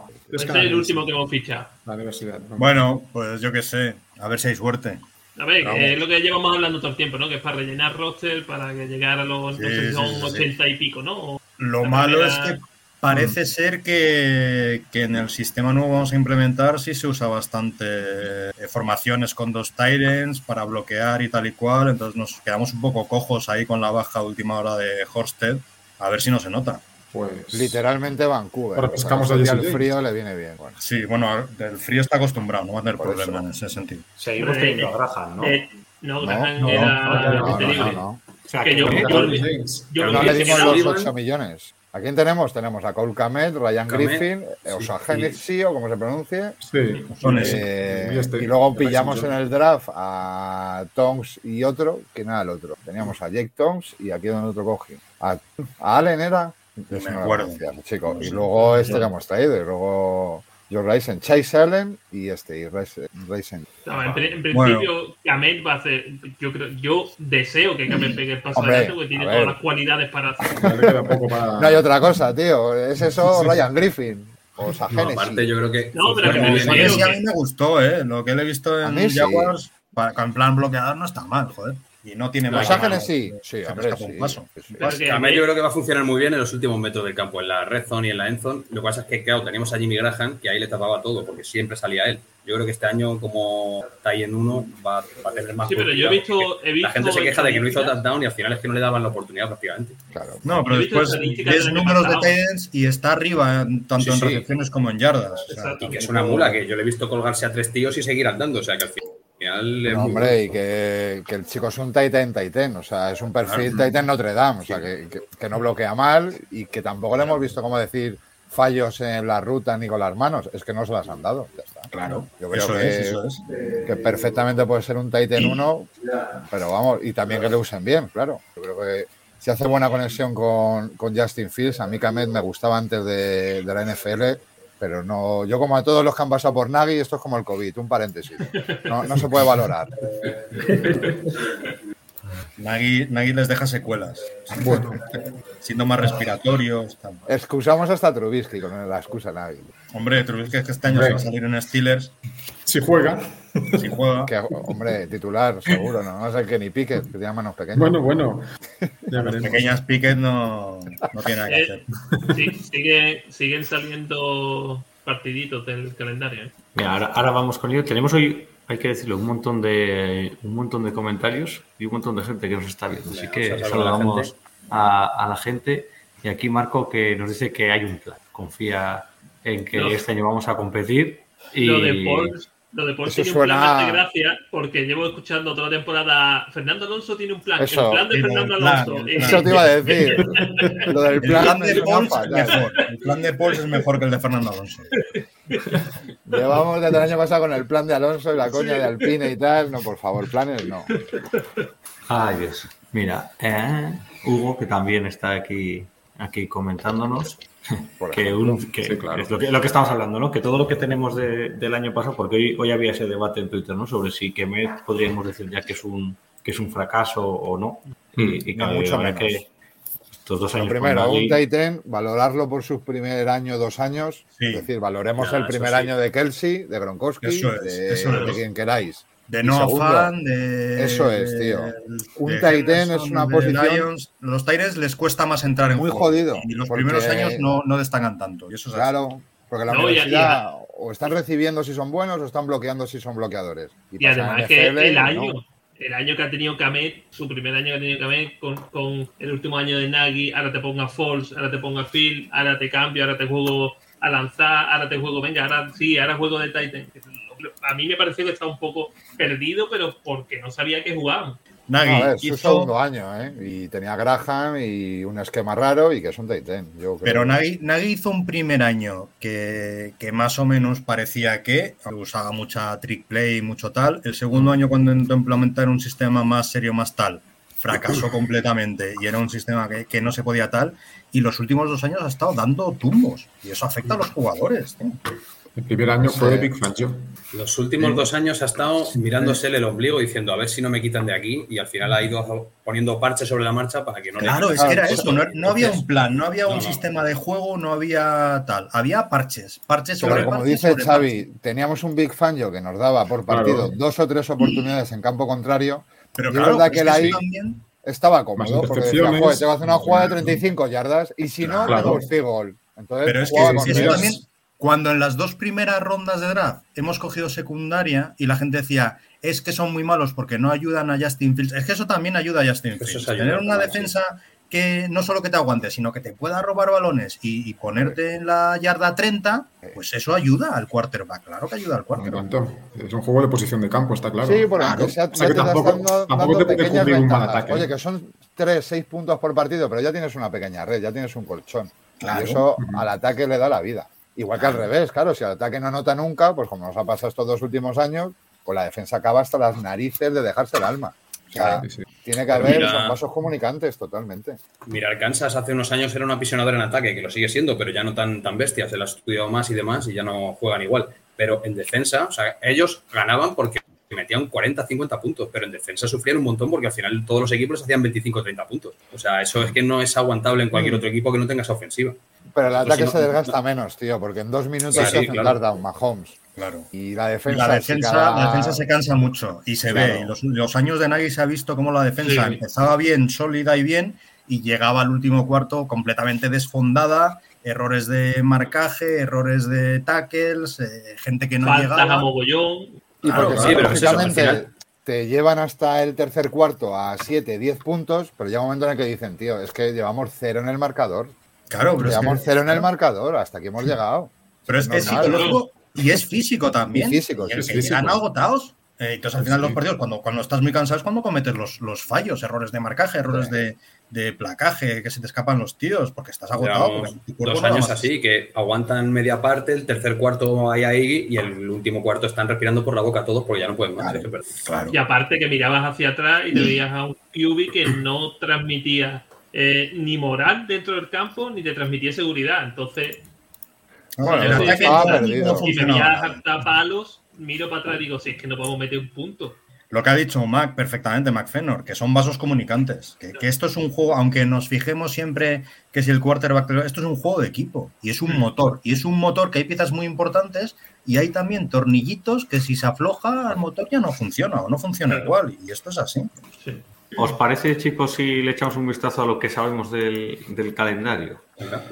El último que hemos fichado. La universidad. Bueno, pues yo qué sé, a ver si hay suerte. A ver, que es lo que llevamos hablando todo el tiempo, ¿no? Que es para rellenar roster, para que llegara a los, no Sí, sé si sí, son sí, sí. 80 y pico, ¿no? Lo malo es que Parece ser que, que en el sistema nuevo vamos a implementar sí se usa bastante eh, formaciones con dos Tyrants para bloquear y tal y cual. Entonces nos quedamos un poco cojos ahí con la baja última hora de Horsted. A ver si no se nota. Pues. Literalmente Vancouver. Ahora o sea, pescamos ese a día Jesse el frío le viene bien. Bueno, Sí, bueno, el frío está acostumbrado, no va a tener eso. problema en ese sentido. Seguimos teniendo a Graham, ¿no? Eh, no, No, Graham no, era no, no, no, libre. no, no. O sea, que que yo- no- yo-. Yo le dimos los Sullivan. 8 millones. ¿A quién tenemos? Tenemos a Cole Kamet, Ryan Kamet, Griffin, sí, o sea, sí. Hennessy, o como se pronuncie. Sí. Son. Eh, Y este, y luego Tyson pillamos en el draft a Tongs y otro, que nada el otro. Teníamos a Jake Tongs y aquí donde otro cogí. A, a Allen era. me no lo acuerdo. chico. Y luego este que hemos traído. Y luego George Rysen, Chase Allen y este, y. Rysen. No, en, en Bueno. principio, Kamet va a hacer. Yo creo, yo deseo que Kamet pegue el paso Hombre, adelante porque tiene todas ver. las cualidades para [laughs] hacer. No hay otra cosa, tío. Es eso, Ryan Griffin. O sea, No, aparte, yo creo que. No, pero que me mí me gustó, ¿eh? Lo que le he visto en mí sí. Jaguars, para, en plan bloqueador no está mal, joder. Y no tiene Los más. Ángeles sí. Sí, hombre, sí. paso. Sí, También Kamet- yo creo que va a funcionar muy bien en los últimos metros del campo, en la red zone y en la end zone. Lo que pasa es que, claro, teníamos a Jimmy Graham, que ahí le tapaba todo, porque siempre salía él. Yo creo que este año, como está ahí en uno, va, va a tener más Sí, pero yo he visto- porque he visto La gente se queja de que no hizo touchdown y al final es que no le daban la oportunidad prácticamente. Claro. No, pero después ves números de. Titans y está arriba, tanto Sí, en recepciones como en yardas. o sea, Exacto. Y que es una mula, que yo le he visto colgarse a tres tíos y seguir andando. O sea, que al final. Es No, muy hombre, y que, que el chico es un Titan Titan, o sea, es un perfil Titan Notre Dame, o sea, que, que- que no bloquea mal y que tampoco le hemos visto, como decir, fallos en la ruta ni con las manos, es que no se las han dado, ya está. Claro, Yo creo eso que, es, eso es. que perfectamente puede ser un Titan 1, pero vamos, y también que le usen bien, claro. Yo creo que si hace buena conexión con, con Justin Fields, a mí Kamet me gustaba antes de, de la NFL, pero no, yo como a todos los que han pasado por Nagy, esto es como el COVID, un paréntesis. No, no se puede valorar. [laughs] Nagy, Nagy les deja secuelas. Bueno. [laughs] Síntomas respiratorios. tal. Excusamos hasta Trubisky con la excusa Nagy. Hombre, Trubisky es que este año se va a salir en Steelers Si juega. si juega. Que, hombre, titular, seguro, no, no sé que ni Pickett, que tiene manos pequeñas. Bueno, bueno. Ya Las pequeñas piques no, no tiene nada que Eh, hacer. sí, sigue- siguen saliendo partiditos del calendario. ¿eh? Mira, ahora, ahora vamos con ello. Tenemos hoy, hay que decirlo, un montón de un montón de comentarios y un montón de gente que nos está viendo. Así que saludamos a, a la gente. Y aquí Marco que nos dice que hay un plan. Confía en que No. este año vamos a competir. Y Lo de Paul, lo de Paul Eso tiene un suena- plan más de gracia porque llevo escuchando toda la temporada. Fernando Alonso tiene un plan. Eso. el plan de Fernando el plan, Alonso. el eh, plan. Eso te iba a decir. [laughs] Lo del El plan, plan me de suena Pauls es mejor. El plan de Pauls es mejor que el de Fernando Alonso. [laughs] Llevamos desde el año pasado con el plan de Alonso y la coña de Alpine y tal. No, por favor, planes no. Ay, Dios. Mira, eh, Hugo, que también está aquí, aquí comentándonos, Por que, ejemplo. un- que Sí, claro. es lo que, lo que estamos hablando, ¿no? Que todo lo que tenemos de- del año pasado, porque hoy, hoy había ese debate en Twitter, ¿no? Sobre si Kemet podríamos decir ya que es un, que es un fracaso o no. Y, y No, mucho menos. que estos dos Lo años primero, con un Titan, valorarlo por su primer año, dos años. Sí. Es decir, valoremos Ya, el primer sí. año de Kelsey, de Gronkowski, Eso es, de, eso es. de quien queráis. De no fan, de. eso es, tío. Un de tight end Henderson, es una posición- Lions. Los Titans les cuesta más entrar en Muy juego. jodido, Y los porque- primeros años no, no destacan tanto. Y eso es así. Claro, porque la No, universidad o están recibiendo si son buenos o están bloqueando si son bloqueadores. Y además que NFL, el ¿no? El año que ha tenido Kamet, su primer año que ha tenido Kamet, con, con el último año de Nagy, ahora te ponga Falls, ahora te ponga Phil, ahora te cambio, ahora te juego a lanzar, ahora te juego, venga, ahora sí, ahora juego de Titan. A mí me pareció que estaba un poco perdido, pero porque no sabía que jugaban. Nagy No, a ver, su hizo- segundo año, ¿eh? Y tenía Graham y un esquema raro y que es un. Yo creo. Pero Nagy, Nagy hizo un primer año que, que más o menos parecía que usaba mucha trick play, mucho tal. El segundo año, cuando intentó implementar un sistema más serio, más tal, fracasó completamente y era un sistema que, que no se podía tal. Y los últimos dos años ha estado dando tumbos y eso afecta a los jugadores. tío. El primer año fue Sí. de Big Fan Joe. Los últimos dos años ha estado mirándose el ombligo diciendo a ver si no me quitan de aquí y al final ha ido poniendo parches sobre la marcha para que no le Claro, es que era eso. No, no había un plan, no había un No, sistema de juego, no había tal. Había parches, parches sobre Pero como parches dice sobre Xavi, parches. teníamos un Big Fangio que nos daba por partido Claro. dos o tres oportunidades en campo contrario. Pero claro, verdad es que ahí también- estaba cómodo porque decía, joder, te va a hacer una jugada de 35 yardas y si no, Claro. hacemos field goal. Entonces, Pero es que eso también, cuando en las dos primeras rondas de draft hemos cogido secundaria y la gente decía, es que son muy malos porque no ayudan a Justin Fields, es que eso también ayuda a Justin Fields. es Tener una defensa que no solo que te aguante, sino que te pueda robar balones y, y ponerte en la yarda 30, pues eso ayuda al quarterback. Claro que ayuda al Me quarterback. encantó. Es un juego de posición de campo, está claro. Sí, porque Claro. aunque sea, O sea, ya que te tampoco- estás dando, tampoco dando te puede pequeñas cubrir un mal ventajas. ataque. Oye, que son 3, 6 puntos por partido, pero ya tienes una pequeña red, ya tienes un colchón. Claro. Y eso al ataque le da la vida. Igual que al revés, claro, si al ataque no anota nunca, pues como nos ha pasado estos dos últimos años, con la defensa acaba hasta las narices de dejarse el alma. O sea, Sí, sí. tiene que haber mira- son vasos comunicantes totalmente. Mirar, Kansas hace unos años era un apisionador en ataque, que lo sigue siendo, pero ya no tan, tan bestia, se lo ha estudiado más y demás y ya no juegan igual. Pero en defensa, o sea, ellos ganaban porque metían 40, 50 puntos, pero en defensa sufrían un montón porque al final todos los equipos hacían 25, 30 puntos. O sea, eso es que no es aguantable en cualquier otro equipo que no tenga esa ofensiva. Pero el Pues ataque si no- se desgasta menos, tío, porque en dos minutos Sí, se hace un claro. touchdown, Mahomes. Claro. Y la defensa. La defensa, cada- la defensa se cansa mucho y se Claro. ve. Y los, los años de Nagy se ha visto cómo la defensa Sí. empezaba bien, sólida y bien, y llegaba al último cuarto completamente desfondada, errores de marcaje, errores de tackles, eh, gente que no Faltas a llegaba. mogollón. Y Claro, porque sí, pero es eso, al lógicamente final- te llevan hasta el tercer cuarto a 7, 10 puntos, pero llega un momento en el que dicen, tío, es que llevamos cero en el marcador. Claro, pero es, llevamos que, cero en el marcador, hasta aquí hemos llegado. pero es que es psicológico y es físico también. Y físico, Y sí, sí, que físico. llegan agotados. Eh, entonces, al final, Sí. los partidos, cuando, cuando estás muy cansado, es cuando cometes los, los fallos, errores de marcaje, errores de, de placaje, que se te escapan los tíos, porque estás agotado. No da años así, que aguantan media parte, el tercer cuarto hay ahí y el último cuarto están respirando por la boca todos porque ya no pueden más. Claro. Es que- Claro. Y aparte que mirabas hacia atrás y te veías a un QB que no transmitía eh, ni moral dentro del campo ni te transmitía seguridad. Entonces, Bueno, el Sí, ataque estaba en sí perdido. no si me nada. harta palos, miro para atrás y digo, si es que no podemos meter un punto. Lo que ha dicho Mac perfectamente, Mac Fenor, que son vasos comunicantes. Que, que esto es un juego, aunque nos fijemos siempre que si el quarterback, esto es un juego de equipo y es un motor. Y es un motor que hay piezas muy importantes y hay también tornillitos que si se afloja el motor ya no funciona o no funciona Claro. igual. Y esto es así. Sí. ¿Os parece, chicos, si le echamos un vistazo a lo que sabemos del, del calendario?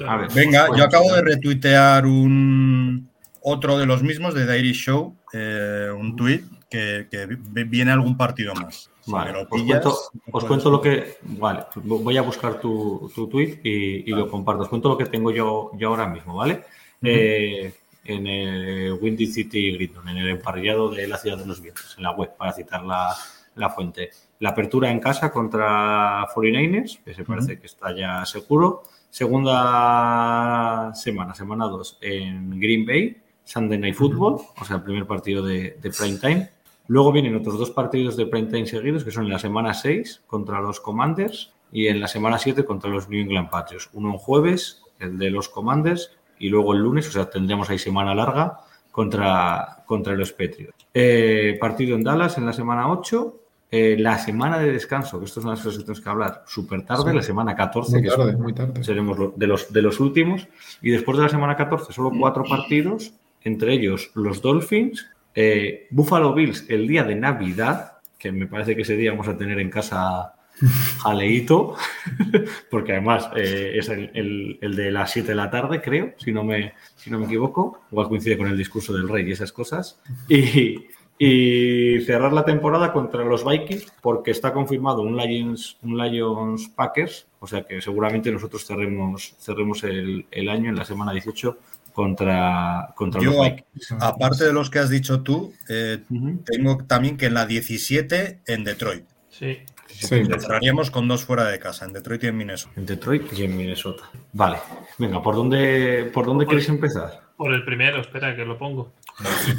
A ver, Venga, yo acabo de retuitear un otro de los mismos de The Irish Show, eh, un tweet que, que vi- viene algún partido más. Si Vale, lo os pillas, cuento, os cuento lo que. Vale, voy a buscar tu, tu tweet y, y lo comparto. Os cuento lo que tengo yo, yo ahora mismo, ¿vale? Eh, en el Windy City Gridon, en el emparrillado de la Ciudad de los Vientos, en la web, para citar la, la fuente. La apertura en casa contra 49ers, que se parece que está ya seguro. Segunda semana, semana 2, en Green Bay, Sunday Night Football, o sea, el primer partido de, de prime time. Luego vienen otros dos partidos de prime time seguidos, que son en la semana 6 contra los Commanders y en la semana 7 contra los New England Patriots. Uno en jueves, el de los Commanders, y luego el lunes, o sea, tendremos ahí semana larga contra, contra los Patriots. Eh, partido en Dallas en la semana 8. Eh, la semana de descanso, que esto es una de las cosas que tenemos que hablar, súper tarde, Sí. la semana 14, Muy que tarde, son- muy tarde. seremos de los, de los últimos. Y después de la semana 14, solo cuatro partidos, entre ellos los Dolphins, eh, Buffalo Bills el día de Navidad, que me parece que ese día vamos a tener en casa [laughs] jaleíto, [laughs] porque además eh, es el, el- el de las 7 de la tarde, creo, si no, me, si no me equivoco. Igual coincide con el discurso del rey y esas cosas. Y, y cerrar la temporada contra los Vikings, porque está confirmado un Lions, un Lions Packers, o sea que seguramente nosotros cerremos, cerremos el, el año en la semana 18 contra, contra Yo, los Vikings. aparte de los que has dicho tú, eh, tengo también que en la 17 en Detroit. Sí. Sí. Cerraríamos con dos fuera de casa, en Detroit y en Minnesota. En Detroit y en Minnesota. Vale, venga, ¿por dónde, por dónde queréis empezar? Por el primero, espera, que lo pongo.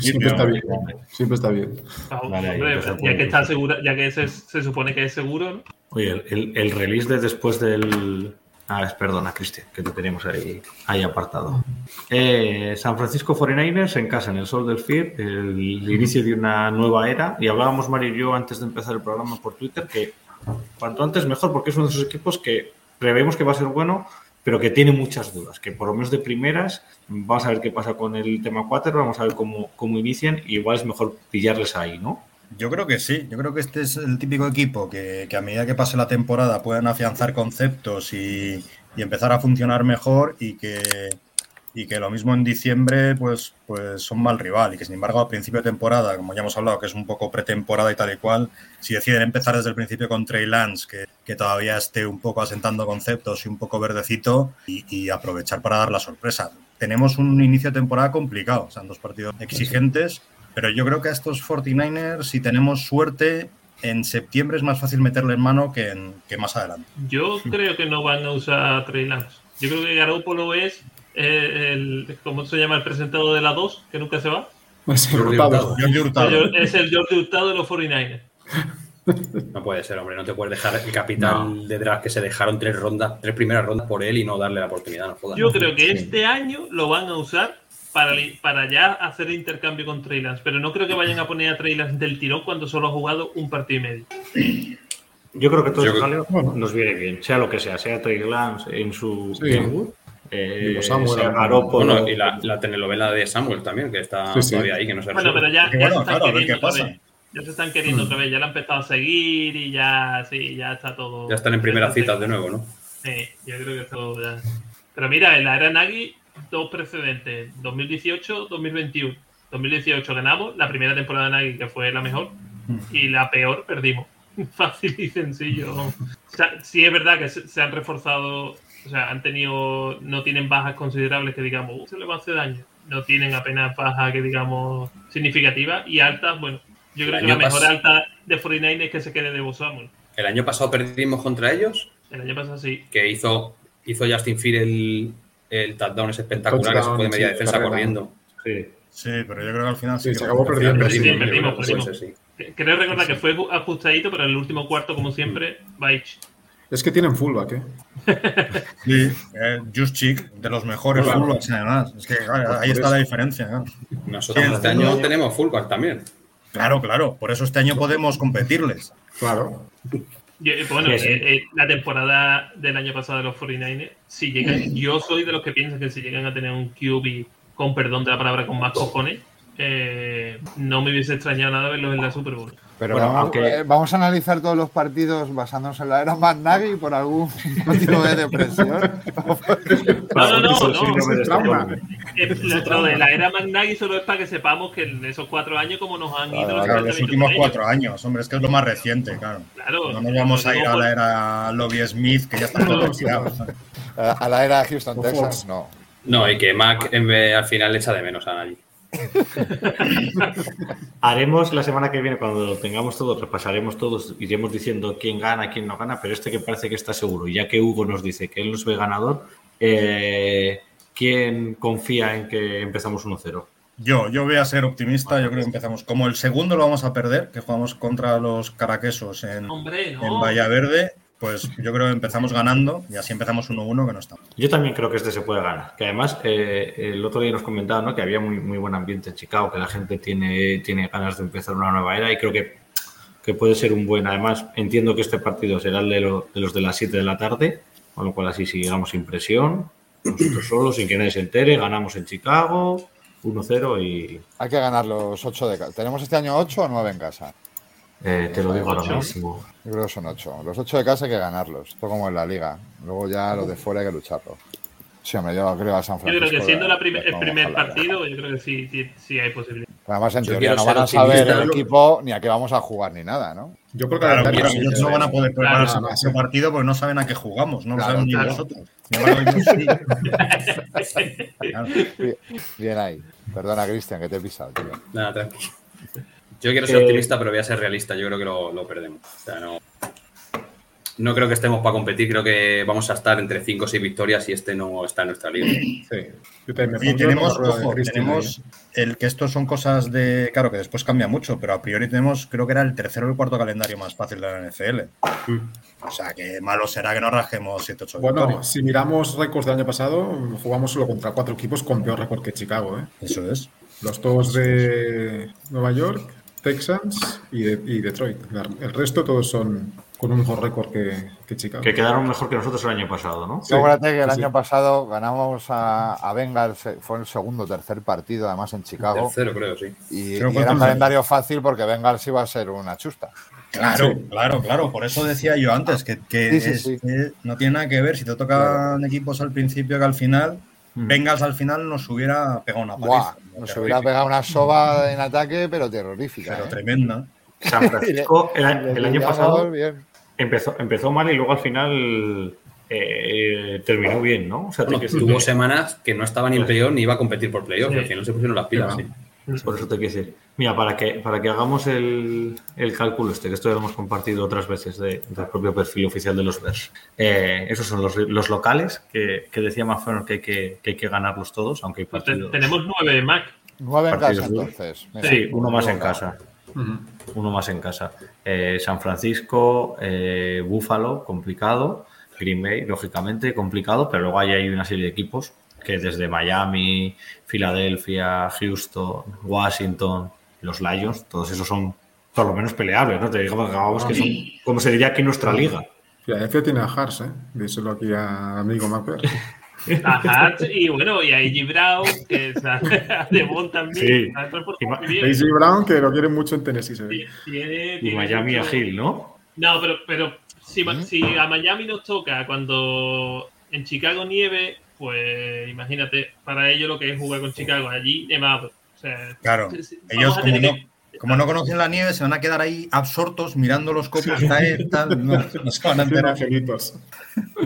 Siempre está bien. Siempre está bien. Ah, Vale, hombre, entonces, ya que está segura, ya que se, se supone que es seguro, ¿no? Oye, el, el- el release de después del. Ah, es- perdona, Cristian, que te tenemos ahí, ahí apartado. Eh, San Francisco 49ers en casa, en el Sol del Fear, el inicio de una nueva era. Y hablábamos, Mario y yo, antes de empezar el programa por Twitter, que cuanto antes mejor, porque es uno de esos equipos que prevemos que va a ser bueno, pero que tiene muchas dudas. Que por lo menos de primeras, vamos a ver qué pasa con el tema 4, vamos a ver cómo, cómo inician, y igual es mejor pillarles ahí, ¿no? Yo creo que sí, yo creo que este es el típico equipo que, que a medida que pase la temporada puedan afianzar conceptos y, y empezar a funcionar mejor y que y que lo mismo en diciembre pues, pues son mal rival y que sin embargo a principio de temporada, como ya hemos hablado, que es un poco pretemporada y tal y cual, si deciden empezar desde el principio con Trey Lance, que, que todavía esté un poco asentando conceptos y un poco verdecito y, y aprovechar para dar la sorpresa. Tenemos un inicio de temporada complicado, o sea, dos partidos exigentes, pero yo creo que a estos 49ers, si tenemos suerte, en septiembre es más fácil meterle en mano que, en, que más adelante. Yo creo que no van a usar a Trey Lance. Yo creo que Garoppolo es el, ¿cómo se llama? El presentado de la 2, que nunca se va. Pues Jordi Hurtado. Hurtado. Jordi Hurtado. Es el Jordi Hurtado de los 49ers. No puede ser, hombre. No te puedes dejar el capital de draft que se dejaron tres rondas, tres primeras rondas por él y no darle la oportunidad. No jodas. Yo creo que este año lo van a usar para, para ya hacer intercambio con Trey Lance, pero no creo que vayan a poner a Trey Lance del tirón cuando solo ha jugado un partido y medio. Yo creo que todo Yo nos viene bien, sea lo que sea, sea Trey Lance en su Sí. Eh, Samuel, lo. Bueno, y la, la telenovela de Samuel también, que está Sí, sí. todavía ahí, que no se Bueno, resuelve. pero ya, ya bueno, se están claro, queriendo qué otra pasa. vez. Ya se están queriendo otra vez, ya la han empezado a seguir y ya, sí, ya está todo. Ya están en primera ya está cita de nuevo, ¿no? Sí, yo creo que todo ya. Pero mira, en la era Nagy, dos precedentes: 2018, 2021. 2018 ganamos, la primera temporada de Nagy, que fue la mejor, y la peor perdimos. [laughs] Fácil y sencillo. O sea, sí es verdad que se, se han reforzado, o sea, han tenido, no tienen bajas considerables que digamos, "Uh, se le va a hacer daño. No tienen apenas bajas que digamos significativas y altas, bueno, yo creo que la mejor alta de 49 es que se quede de Samuel. El año pasado perdimos contra ellos, El año pasado sí. que hizo, hizo Justin Field el, el touchdown ese espectacular que se touchdown, fue de media sí, defensa carrera. corriendo. Sí. Sí, pero yo creo que al final sí, Sí, que se acabó perdiendo. Sí, perdimos. perdimos, perdimos. Creo recordar que fue ajustadito, pero en el último cuarto, como siempre, Baich. Es que tienen fullback, ¿eh? [laughs] Sí, eh, Just Chick, de los mejores Claro. fullbacks además. Es que claro, ahí está la diferencia. claro. Nosotros Sí, este el- año tenemos fullback también. Claro, claro. Por eso este año podemos competirles. Claro. Yo, eh, bueno, Sí, sí. eh, eh, la temporada del año pasado de los 49ers, si llegan, yo soy de los que piensan que si llegan a tener un QB, con perdón de la palabra, con más cojones, eh, no me hubiese extrañado nada verlos en la Super Bowl. Pero Bueno, vamos, aunque- eh, vamos a analizar todos los partidos basándonos en la era Matt Nagy por algún [laughs] motivo de depresión. [laughs] No, no, no, no. sí no me Es trauma. Eh, lo, de la era McNaghy solo es para que sepamos que en esos cuatro años, como nos han ido Claro, los Claro, los últimos cuatro años, hombre, es que es lo más reciente, claro. Claro. No nos vamos a ir a la era Lobby Smith, que ya está todo tirado. [laughs] A la era Houston, Texas, no. No, y que Mac en vez- al final le echa de menos a nadie. [laughs] Haremos la semana que viene, cuando lo tengamos todo, repasaremos todos, iremos diciendo quién gana, quién no gana, pero este que parece que está seguro, ya que Hugo nos dice que él nos ve ganador, eh, ¿quién confía en que empezamos 1-0? Yo, yo voy a ser optimista, yo creo que empezamos. Como el segundo lo vamos a perder, que jugamos contra los caraquesos en, en. Vallaverde, pues yo creo que empezamos ganando y así empezamos 1-1, que no está. Yo también creo que este se puede ganar. Que además, eh, el otro día nos comentaba ¿no? que había muy, muy buen ambiente en Chicago, que la gente tiene, tiene ganas de empezar una nueva era y creo que, que puede ser un buen. Además, entiendo que este partido será el de, lo- de los de las 7 de la tarde, con lo cual así si llegamos sin presión, nosotros solos, sin que nadie se entere, ganamos en Chicago 1-0 y Hay que ganar los 8 de casa. ¿Tenemos este año 8 o 9 en casa? Eh, te lo digo ahora Ocho. mismo. Yo creo que son 8. Los 8 de casa hay que ganarlos. Esto como en la liga. Luego ya los de fuera hay que lucharlos. Sí, hombre, yo creo a San Yo Francisco. creo que siendo la prim- les el primer partido, yo creo que sí, sí, sí hay posibilidad. Además, en Yo teoría no van a saber el equipo ni a qué vamos a jugar ni nada, ¿no? Yo creo que Claro, sí ellos no van a poder Claro, prepararse para ese partido porque no saben a qué jugamos, no lo Claro, saben ni claro. nosotros. [laughs] Claro. Bien ahí. Perdona, Cristian, que te he pisado, tío. Nada, tranquilo. Yo quiero ser Eh, optimista, pero voy a ser realista. Yo creo que lo, lo perdemos. O sea, no, no creo que estemos para competir. Creo que vamos a estar entre 5 o 6 victorias y este no está en nuestra liga. Sí. Yo también me Y tenemos, ojo, tenemos ahí. el que estos son cosas de. Claro, que después cambia mucho, pero a priori tenemos, creo que era el tercero o el cuarto calendario más fácil de la NFL. O sea, que malo será que no rajemos 7-8 Bueno, victorias. si miramos récords del año pasado, jugamos solo contra cuatro equipos con peor récord que Chicago. ¿eh? Eso es. Los dos de Nueva York, Texans y, de- y Detroit. El resto todos son con un mejor récord que, que Chicago. Que quedaron mejor que nosotros el año pasado, ¿no? Sí, Acuérdate que el sí. año pasado ganamos a, a Bengals, eh, fue el segundo o tercer partido, además en Chicago. Tercero, creo, sí. Y, Creo y era un calendario fácil porque Bengals iba a ser una chusta. Claro, claro, claro. Por eso decía yo antes que, que Sí, sí, es- sí. que no tiene nada que ver si te tocan equipos al principio que al final. Bengals al final nos hubiera pegado una paliza. nos hubiera pegado una soba en ataque, pero terrorífica. Pero ¿eh? tremenda. San [laughs] Francisco el, año pasado bien. empezó, empezó mal y luego al final eh, terminó bien, ¿no? O sea, Bueno, tuvo semanas que no estaba ni en playoff ni iba a competir por playoff, Sí. al final se pusieron las pilas. sí. por eso te quiero decir. Mira, para que, para que hagamos el, el cálculo este, que esto ya lo hemos compartido otras veces de- del propio perfil oficial de los Bears. Eh, esos son los, los locales que, que decía Mafron que, hay que, que hay que ganarlos todos, aunque hay partidos. tenemos nueve de Mac. Nueve en Partidos casa, entonces. Mira, Sí, uno más en casa. Uno más en casa. Eh, San Francisco, eh, Buffalo, complicado. Green Bay, lógicamente, complicado, pero luego ahí hay una serie de equipos que desde Miami, Filadelfia, Houston, Washington, los Lions, todos esos son por lo menos peleables, ¿no? Te digamos digamos que son, como se diría aquí en nuestra liga. Filadelfia tiene a Hars, ¿eh? Díselo aquí a amigo Macber. [laughs] A Hart y bueno, y a A.J. Brown, que es a Devon también. Sí. Daisy Brown, que lo quiere mucho en Tennessee, se ve. Tiene- Y tiene Miami a Hill, ¿no? No, pero, pero si, si a Miami nos toca cuando en Chicago nieve, pues imagínate, para ellos lo que es jugar con Chicago, allí nevado. Sea, Claro, sí, sí, ellos como tener no, que- como no conocen la nieve se van a quedar ahí absortos mirando los copos caer, tal, no, no se van a enterar. Angelitos. [laughs]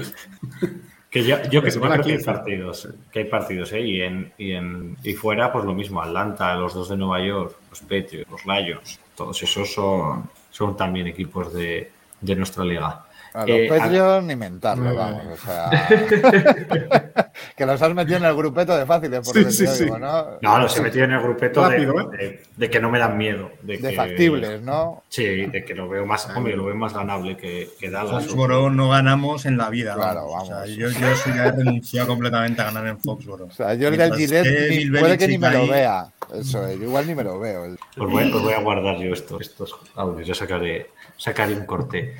Que ya- yo que yo van a creo que hay 15. partidos, que hay partidos, ¿eh? Y en, y en y fuera, pues lo mismo, Atlanta, los dos de Nueva York, los Patriots, los Lions, todos esos son, son también equipos de, de nuestra liga. A los Eh, mentarlo, No, vamos. O sea, [laughs] que los has metido en el grupeto de fáciles, por Sí, sí, sí. digo, ¿no? No, no, se metió en el grupeto de, ¿eh? de- de que no me dan miedo. De, De que, factibles, ¿no? Sí, de que lo veo más, hombre, lo veo más ganable que, que Dallas. Foxboro no ganamos en la vida. Claro, O sea, vamos. yo, yo sí ya he renunciado completamente a ganar en Foxboro. O sea, yo el del Gillette puede que ni me lo vea. Eso es, yo igual ni me lo veo. Os voy, os voy a guardar yo estos, estos audios, ya sacaré, sacaré un corte.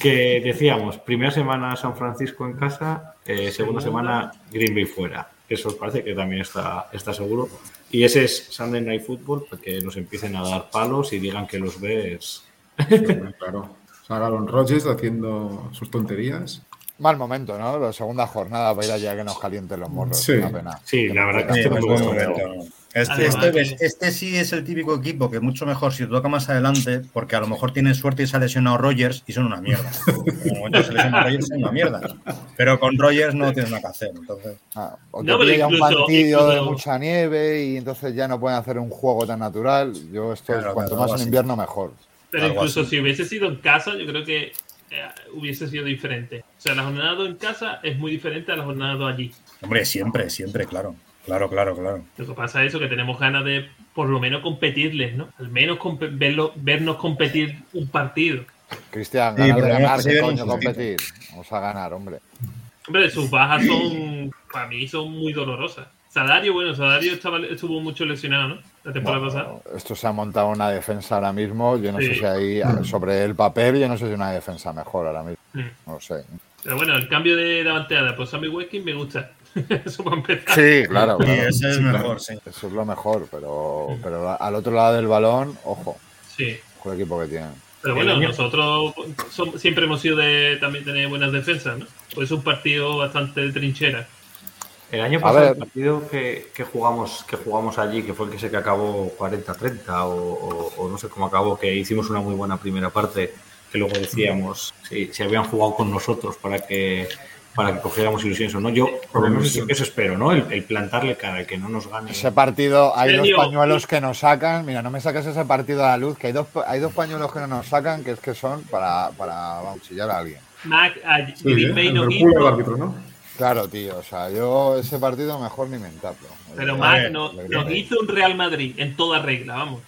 Que decíamos, primera semana San Francisco en casa, eh, segunda semana Green Bay fuera. Eso os parece que también está, está seguro. Y ese es Sunday Night Football, para que nos empiecen a dar palos y digan que los ves. Claro. Salga Aaron Rodgers haciendo sus tonterías. Mal momento, ¿no? La segunda jornada para ir allá que nos calienten los morros. Sí. Una pena. Sí, la verdad que pues me buen momento. Este, este, este sí es el típico equipo que mucho mejor si te toca más adelante, porque a lo mejor tienen suerte y se ha lesionado Rogers y son una mierda. En el momento que se lesiona Rogers son una mierda. Pero con Rogers no tienes nada que hacer. Entonces, Ah, o te No, un incluso- partido de mucha nieve y entonces ya no pueden hacer un juego tan natural. Yo esto, Claro, cuanto más en invierno, mejor. Pero incluso así. si hubiese sido en casa, yo creo que eh, hubiese sido diferente. O sea, la jornada 2 en casa es muy diferente a la jornada 2 allí. hombre, siempre, siempre, claro. Claro, claro, claro. Lo que pasa es eso, que tenemos ganas de por lo menos competirles, ¿no? Al menos verlo, vernos competir un partido. Cristian, Sí, ganas por de ganar, ¿qué coño competir? Vamos a ganar, hombre. Hombre, sus bajas son, para mí, son muy dolorosas. Salario, bueno, Salario estaba, estuvo mucho lesionado, ¿no? La temporada Bueno, pasada. esto se ha montado una defensa ahora mismo. Yo no sé Sí. si ahí, sobre el papel, yo no sé si una defensa mejor ahora mismo. Mm. No sé. Pero bueno, el cambio de davanteada, pues Sammy Watkins me gusta. [laughs] Eso para empezar. Sí, claro. Sí, claro. ese es Sí, claro. mejor, sí. Eso es lo mejor, pero, pero al otro lado del balón, ojo, Sí. ojo el equipo que tienen. Pero bueno, nosotros siempre hemos sido de también tener buenas defensas, ¿no? Pues es un partido bastante de trinchera. El año pasado, el partido que, que jugamos, que jugamos allí, que fue el que sé que acabó 40-30 o, o- o no sé cómo acabó, que hicimos una muy buena primera parte, que luego decíamos si, si habían jugado con nosotros para que para que cogiéramos ilusiones o no. Yo por lo menos eso, eso espero, ¿no? El, el plantarle cara, el que no nos gane. Ese partido, hay dos pañuelos que nos sacan. Mira, no me saques ese partido a la luz, que hay dos, hay dos pañuelos que no nos sacan, que es que son para, para vamos, chillar a alguien. Mac, a Sí, Green ¿eh? Bay el nos culo del hizo, árbitro, ¿no? Claro, tío, o sea, yo ese partido mejor ni mentarlo. pero Eh, Mac ver, nos, hizo un Real Madrid en toda regla, vamos.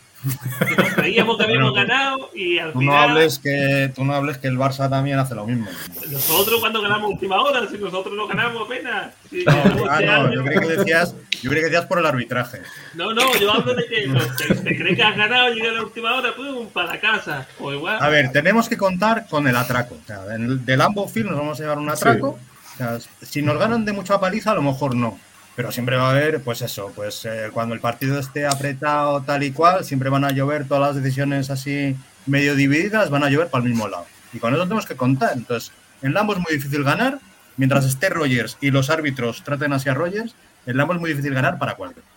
Que nos creíamos que habíamos Bueno, ganado y al Tú no, final hables que, tú no hables que el Barça también hace lo mismo. nosotros cuando ganamos última hora, si nosotros no ganamos apenas. Si No, ganamos ah, este no, año- yo creí que decías, yo creí que decías por el arbitraje. No, no, yo hablo de que no, te, te crees que has ganado, llega la última hora, pum, para la casa. O igual. A ver, tenemos que contar con el atraco. O sea, del Field nos vamos a llevar un atraco. Sea, si nos ganan de mucha paliza, a lo mejor no. Pero siempre va a haber, pues eso, pues eh, cuando el partido esté apretado tal y cual, siempre van a llover todas las decisiones así medio divididas, van a llover para el mismo lado. Y con eso tenemos que contar. Entonces, en Lambo es muy difícil ganar. Mientras esté Rogers y los árbitros traten así a Rogers, El Lambo es muy difícil ganar para cualquiera.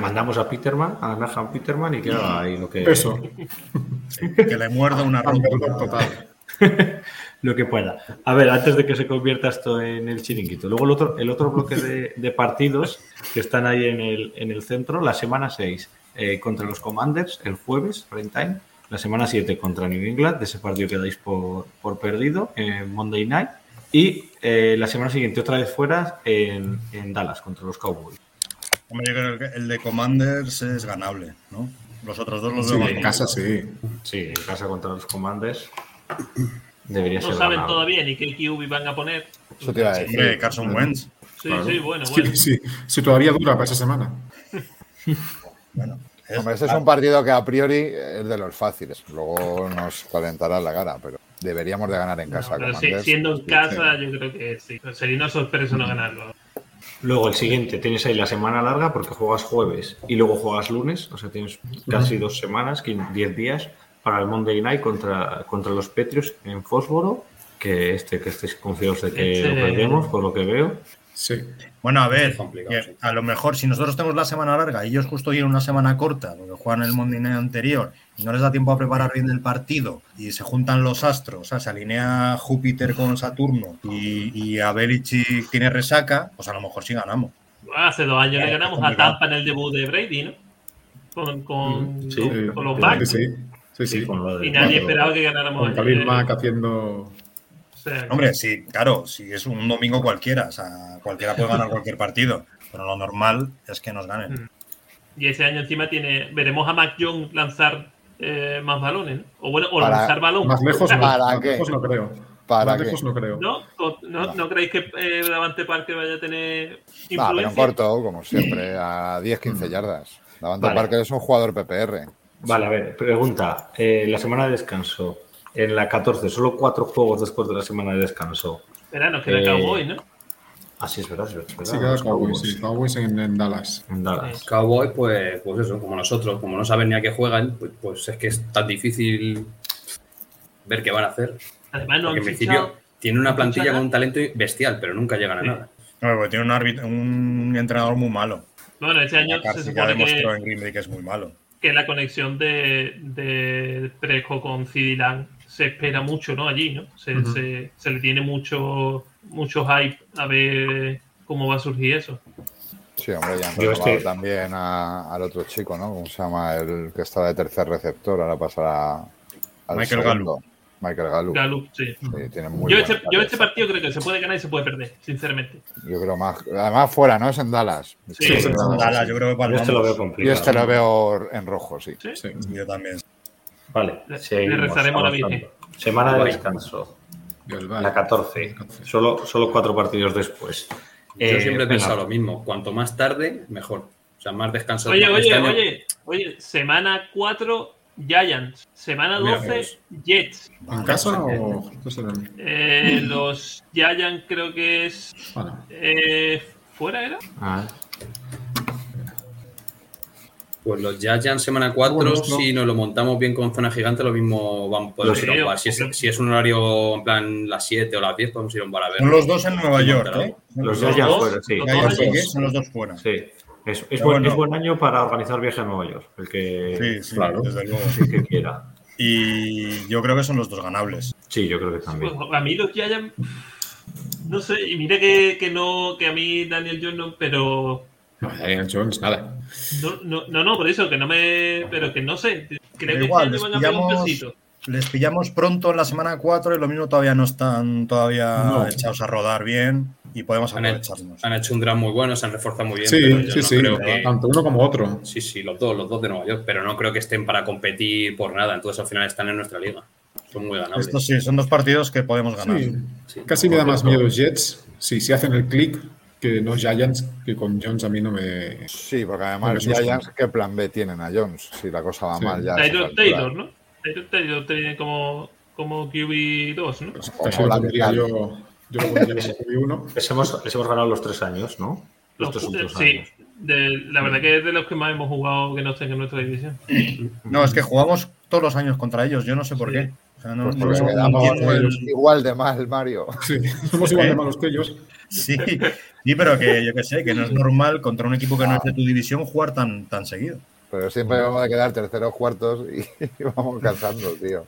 Mandamos a Peterman, a Nahan Peterman y que haga ahí lo que, Eso. [laughs] Que le muerda una. [laughs] Perdón, total. [laughs] lo que pueda. A ver, antes de que se convierta esto en el chiringuito. Luego el otro, el otro bloque de, de partidos que están ahí en el, en el centro, la semana 6 eh, contra los Commanders, el jueves, prime time. La semana 7 contra New England, de ese partido que dais por, por perdido, en Monday Night. Y eh, la semana siguiente otra vez fuera en, en Dallas contra los Cowboys. Hombre, yo creo que el de Commanders es ganable, ¿no? Los otros dos los Sí, veo en casa sí. Sí, en casa contra los Commanders debería No ser saben todavía ni qué QB van a poner. Eso te iba a decir. Hombre, Carson Wentz. Sí, Claro. sí, bueno, Sí, bueno. sí, sí, todavía dura para esa semana. [laughs] Bueno, es- Hombre, este es un partido que a priori es de los fáciles. Luego nos calentará la cara, pero deberíamos de ganar en casa. Sí, Commanders. siendo en Sí, casa, yo creo que sí. Sería una sorpresa no ganarlo. Luego el siguiente, tienes ahí la semana larga porque juegas jueves y luego juegas lunes, o sea, tienes casi dos semanas, 10 días para el Monday Night contra, contra los Petrios en Fósforo, que este que estéis confiados de que Este- lo perdemos, por lo que veo. Sí. Bueno, a ver, sí. a lo mejor si nosotros tenemos la semana larga y ellos justo tienen una semana corta, porque juegan el Monday Night anterior y no les da tiempo a preparar bien el partido y se juntan los astros, o sea, se alinea Júpiter con Saturno y, y a Belichick tiene resaca, pues a lo mejor sí ganamos. Hace dos años le Eh, ganamos a. Tampa en el debut de Brady, ¿no? Con, con, sí. con- Sí, con los sí, Bucks. Sí, sí, sí. con lo de- Y nadie cuatro- esperaba que ganáramos Con. Khalil Mack haciendo. O sea, Hombre, sí, claro, si es un domingo cualquiera, o sea, cualquiera puede ganar cualquier partido, pero lo normal es que nos ganen. Mm. Y ese año encima tiene. Veremos a Mac Jones lanzar eh, más balones, ¿no? O bueno, o Para- lanzar balón. Más lejos no, ¿Para más qué? lejos no creo. ¿Para más qué? lejos no creo. ¿No? ¿No, no, no creéis que eh, Davante Parker vaya a tener Ah, pero en influencia? corto, como siempre, a 10-15 yardas. Davante Vale. Parker es un jugador PPR. Vale, a ver, pregunta. eh, la semana de descanso, en la 14, solo cuatro juegos después de la semana de descanso. Espera, nos queda Eh, Cowboy, ¿no? Ah, sí, es verdad, es verdad. Sí, queda Cowboys. sí, Cowboys en, en Dallas. En Dallas. Cowboy, pues, pues eso, como nosotros, como no saben ni a qué juegan, pues, pues es que es tan difícil ver qué van a hacer. Además, no Porque han en fichado. principio tiene una plantilla con un talento bestial, pero nunca llegan a Sí. nada. No, porque tiene un, árbitro, un entrenador muy malo. Bueno, este año se supone demostró que, en Green Bay que es muy malo. Que la conexión de, de Presco con Cidilan se espera mucho, ¿no? Allí, ¿no? Se, se, se le tiene mucho, mucho hype a ver cómo va a surgir eso. Sí, hombre, ya han Yo renovado este- también a- al otro chico, ¿no? ¿Cómo se llama? El que está de tercer receptor, ahora pasará al Michael segundo. Michael Gallup. Gallup, sí. Sí, tiene muy Yo este, yo este partido creo que se puede ganar y se puede perder, sinceramente. Yo creo más. Además, fuera, ¿no? Es en Dallas. Sí, sí, En Dallas, yo creo que Yo palmamos. este lo veo Yo complicado. este lo veo en rojo, sí. sí. Sí. Yo también. Vale, Le- seguimos le rezaremos la. Virgen. Semana de descanso, la 14. Solo, solo cuatro partidos después. Yo Eh, siempre he pensado lo mismo. Cuanto más tarde, mejor. O sea, más descanso. Oye, Este oye, oye, oye, semana 4, Giants. Semana Mira, 12, pues. Jets. ¿En casa o.? Eh, los Giants creo que es. Bueno, eh, ¿Fuera era? Ah, Pues los Giants semana 4, Bueno, esto- si nos lo montamos bien con zona gigante, lo mismo vamos podemos Lo ir a un creo. bar. Si es, si es un horario en plan las 7 o las 10, podemos ir a un bar a ver. Son los dos en Nueva York, ¿eh? los Los Giants dos, fuera, sí. los Ya, ya dos son los dos fuera. Sí. Es, es, buen, bueno. es buen año para organizar viaje a Nueva York, el que, sí, Claro. desde luego. el que quiera. Y yo creo que son los dos ganables. Sí, yo creo que también. Pues, a mí los Giants. No sé, y mira que, que no, que a mí Daniel Jones no, pero. no, Daniel Jones, nada. No, no, no, no, por eso, que no me. Pero que no sé. Creo que igual, este año van a pegar un pillamos- pesito. Les pillamos pronto en la semana 4 y lo mismo todavía no están todavía No. echados a rodar bien y podemos aprovecharnos. han hecho un draft muy bueno, se han reforzado muy bien. Sí, pero yo sí, no sí. creo que- Tanto uno como otro. Sí, sí, los dos, los dos de Nueva York, pero no creo que estén para competir por nada. Entonces al final están en nuestra liga. Son muy ganables. Estos sí, son dos partidos que podemos ganar. Sí. Sí. Casi me da más miedo Jets si se hacen el click que no Giants, que con Jones a mí no me. Sí, porque además es Giants, ¿qué plan B tienen a Jones? Si la cosa va Sí. mal ya. Taylor. Taylor, ¿no? Taylor tiene como, como QB2, ¿no? Como lo la yo, yo lo pondría como QB1. Les hemos, les hemos ganado los tres años, ¿no? Los, Los- tres últimos sí, años. de- la verdad que es de los que más hemos jugado que no estén en nuestra división. No, es que jugamos todos los años contra ellos, yo no sé por Sí. qué. O sea, no- Pues no- porque no quedamos entiendo. igual de mal, Mario. Sí, somos igual de ¿Eh? malos que ellos. Sí, sí, pero que yo que sé, que no es normal contra un equipo que no es de tu división jugar tan, tan seguido. Pero siempre vamos a quedar terceros, cuartos y, [laughs] vamos cazando, tío.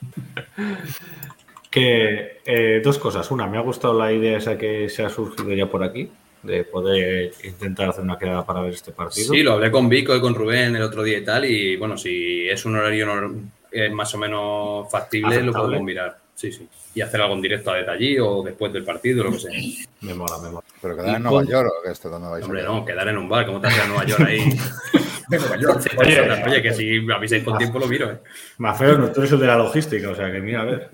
Que eh, dos cosas. Una, me ha gustado la idea esa que se ha surgido ya por aquí, de poder intentar hacer una quedada para ver este partido. Sí, lo hablé con Vico y con Rubén el otro día y tal. Y bueno, si es un horario eh, más o menos factible, lo podemos mirar. Sí, sí. Y hacer algo en directo a detalle o después del partido, lo que sea. Me mola, me mola. Pero quedar en Nueva con- York o que esto, ¿dónde vais a Hombre, quedar? no, quedar en un bar. ¿Cómo te haces a Nueva York ahí? [laughs] De Nueva York. Oye, oye, que si me avisáis con tiempo lo miro, ¿eh? Mafeo, no, tú eres el de la logística, o sea que mira, a ver.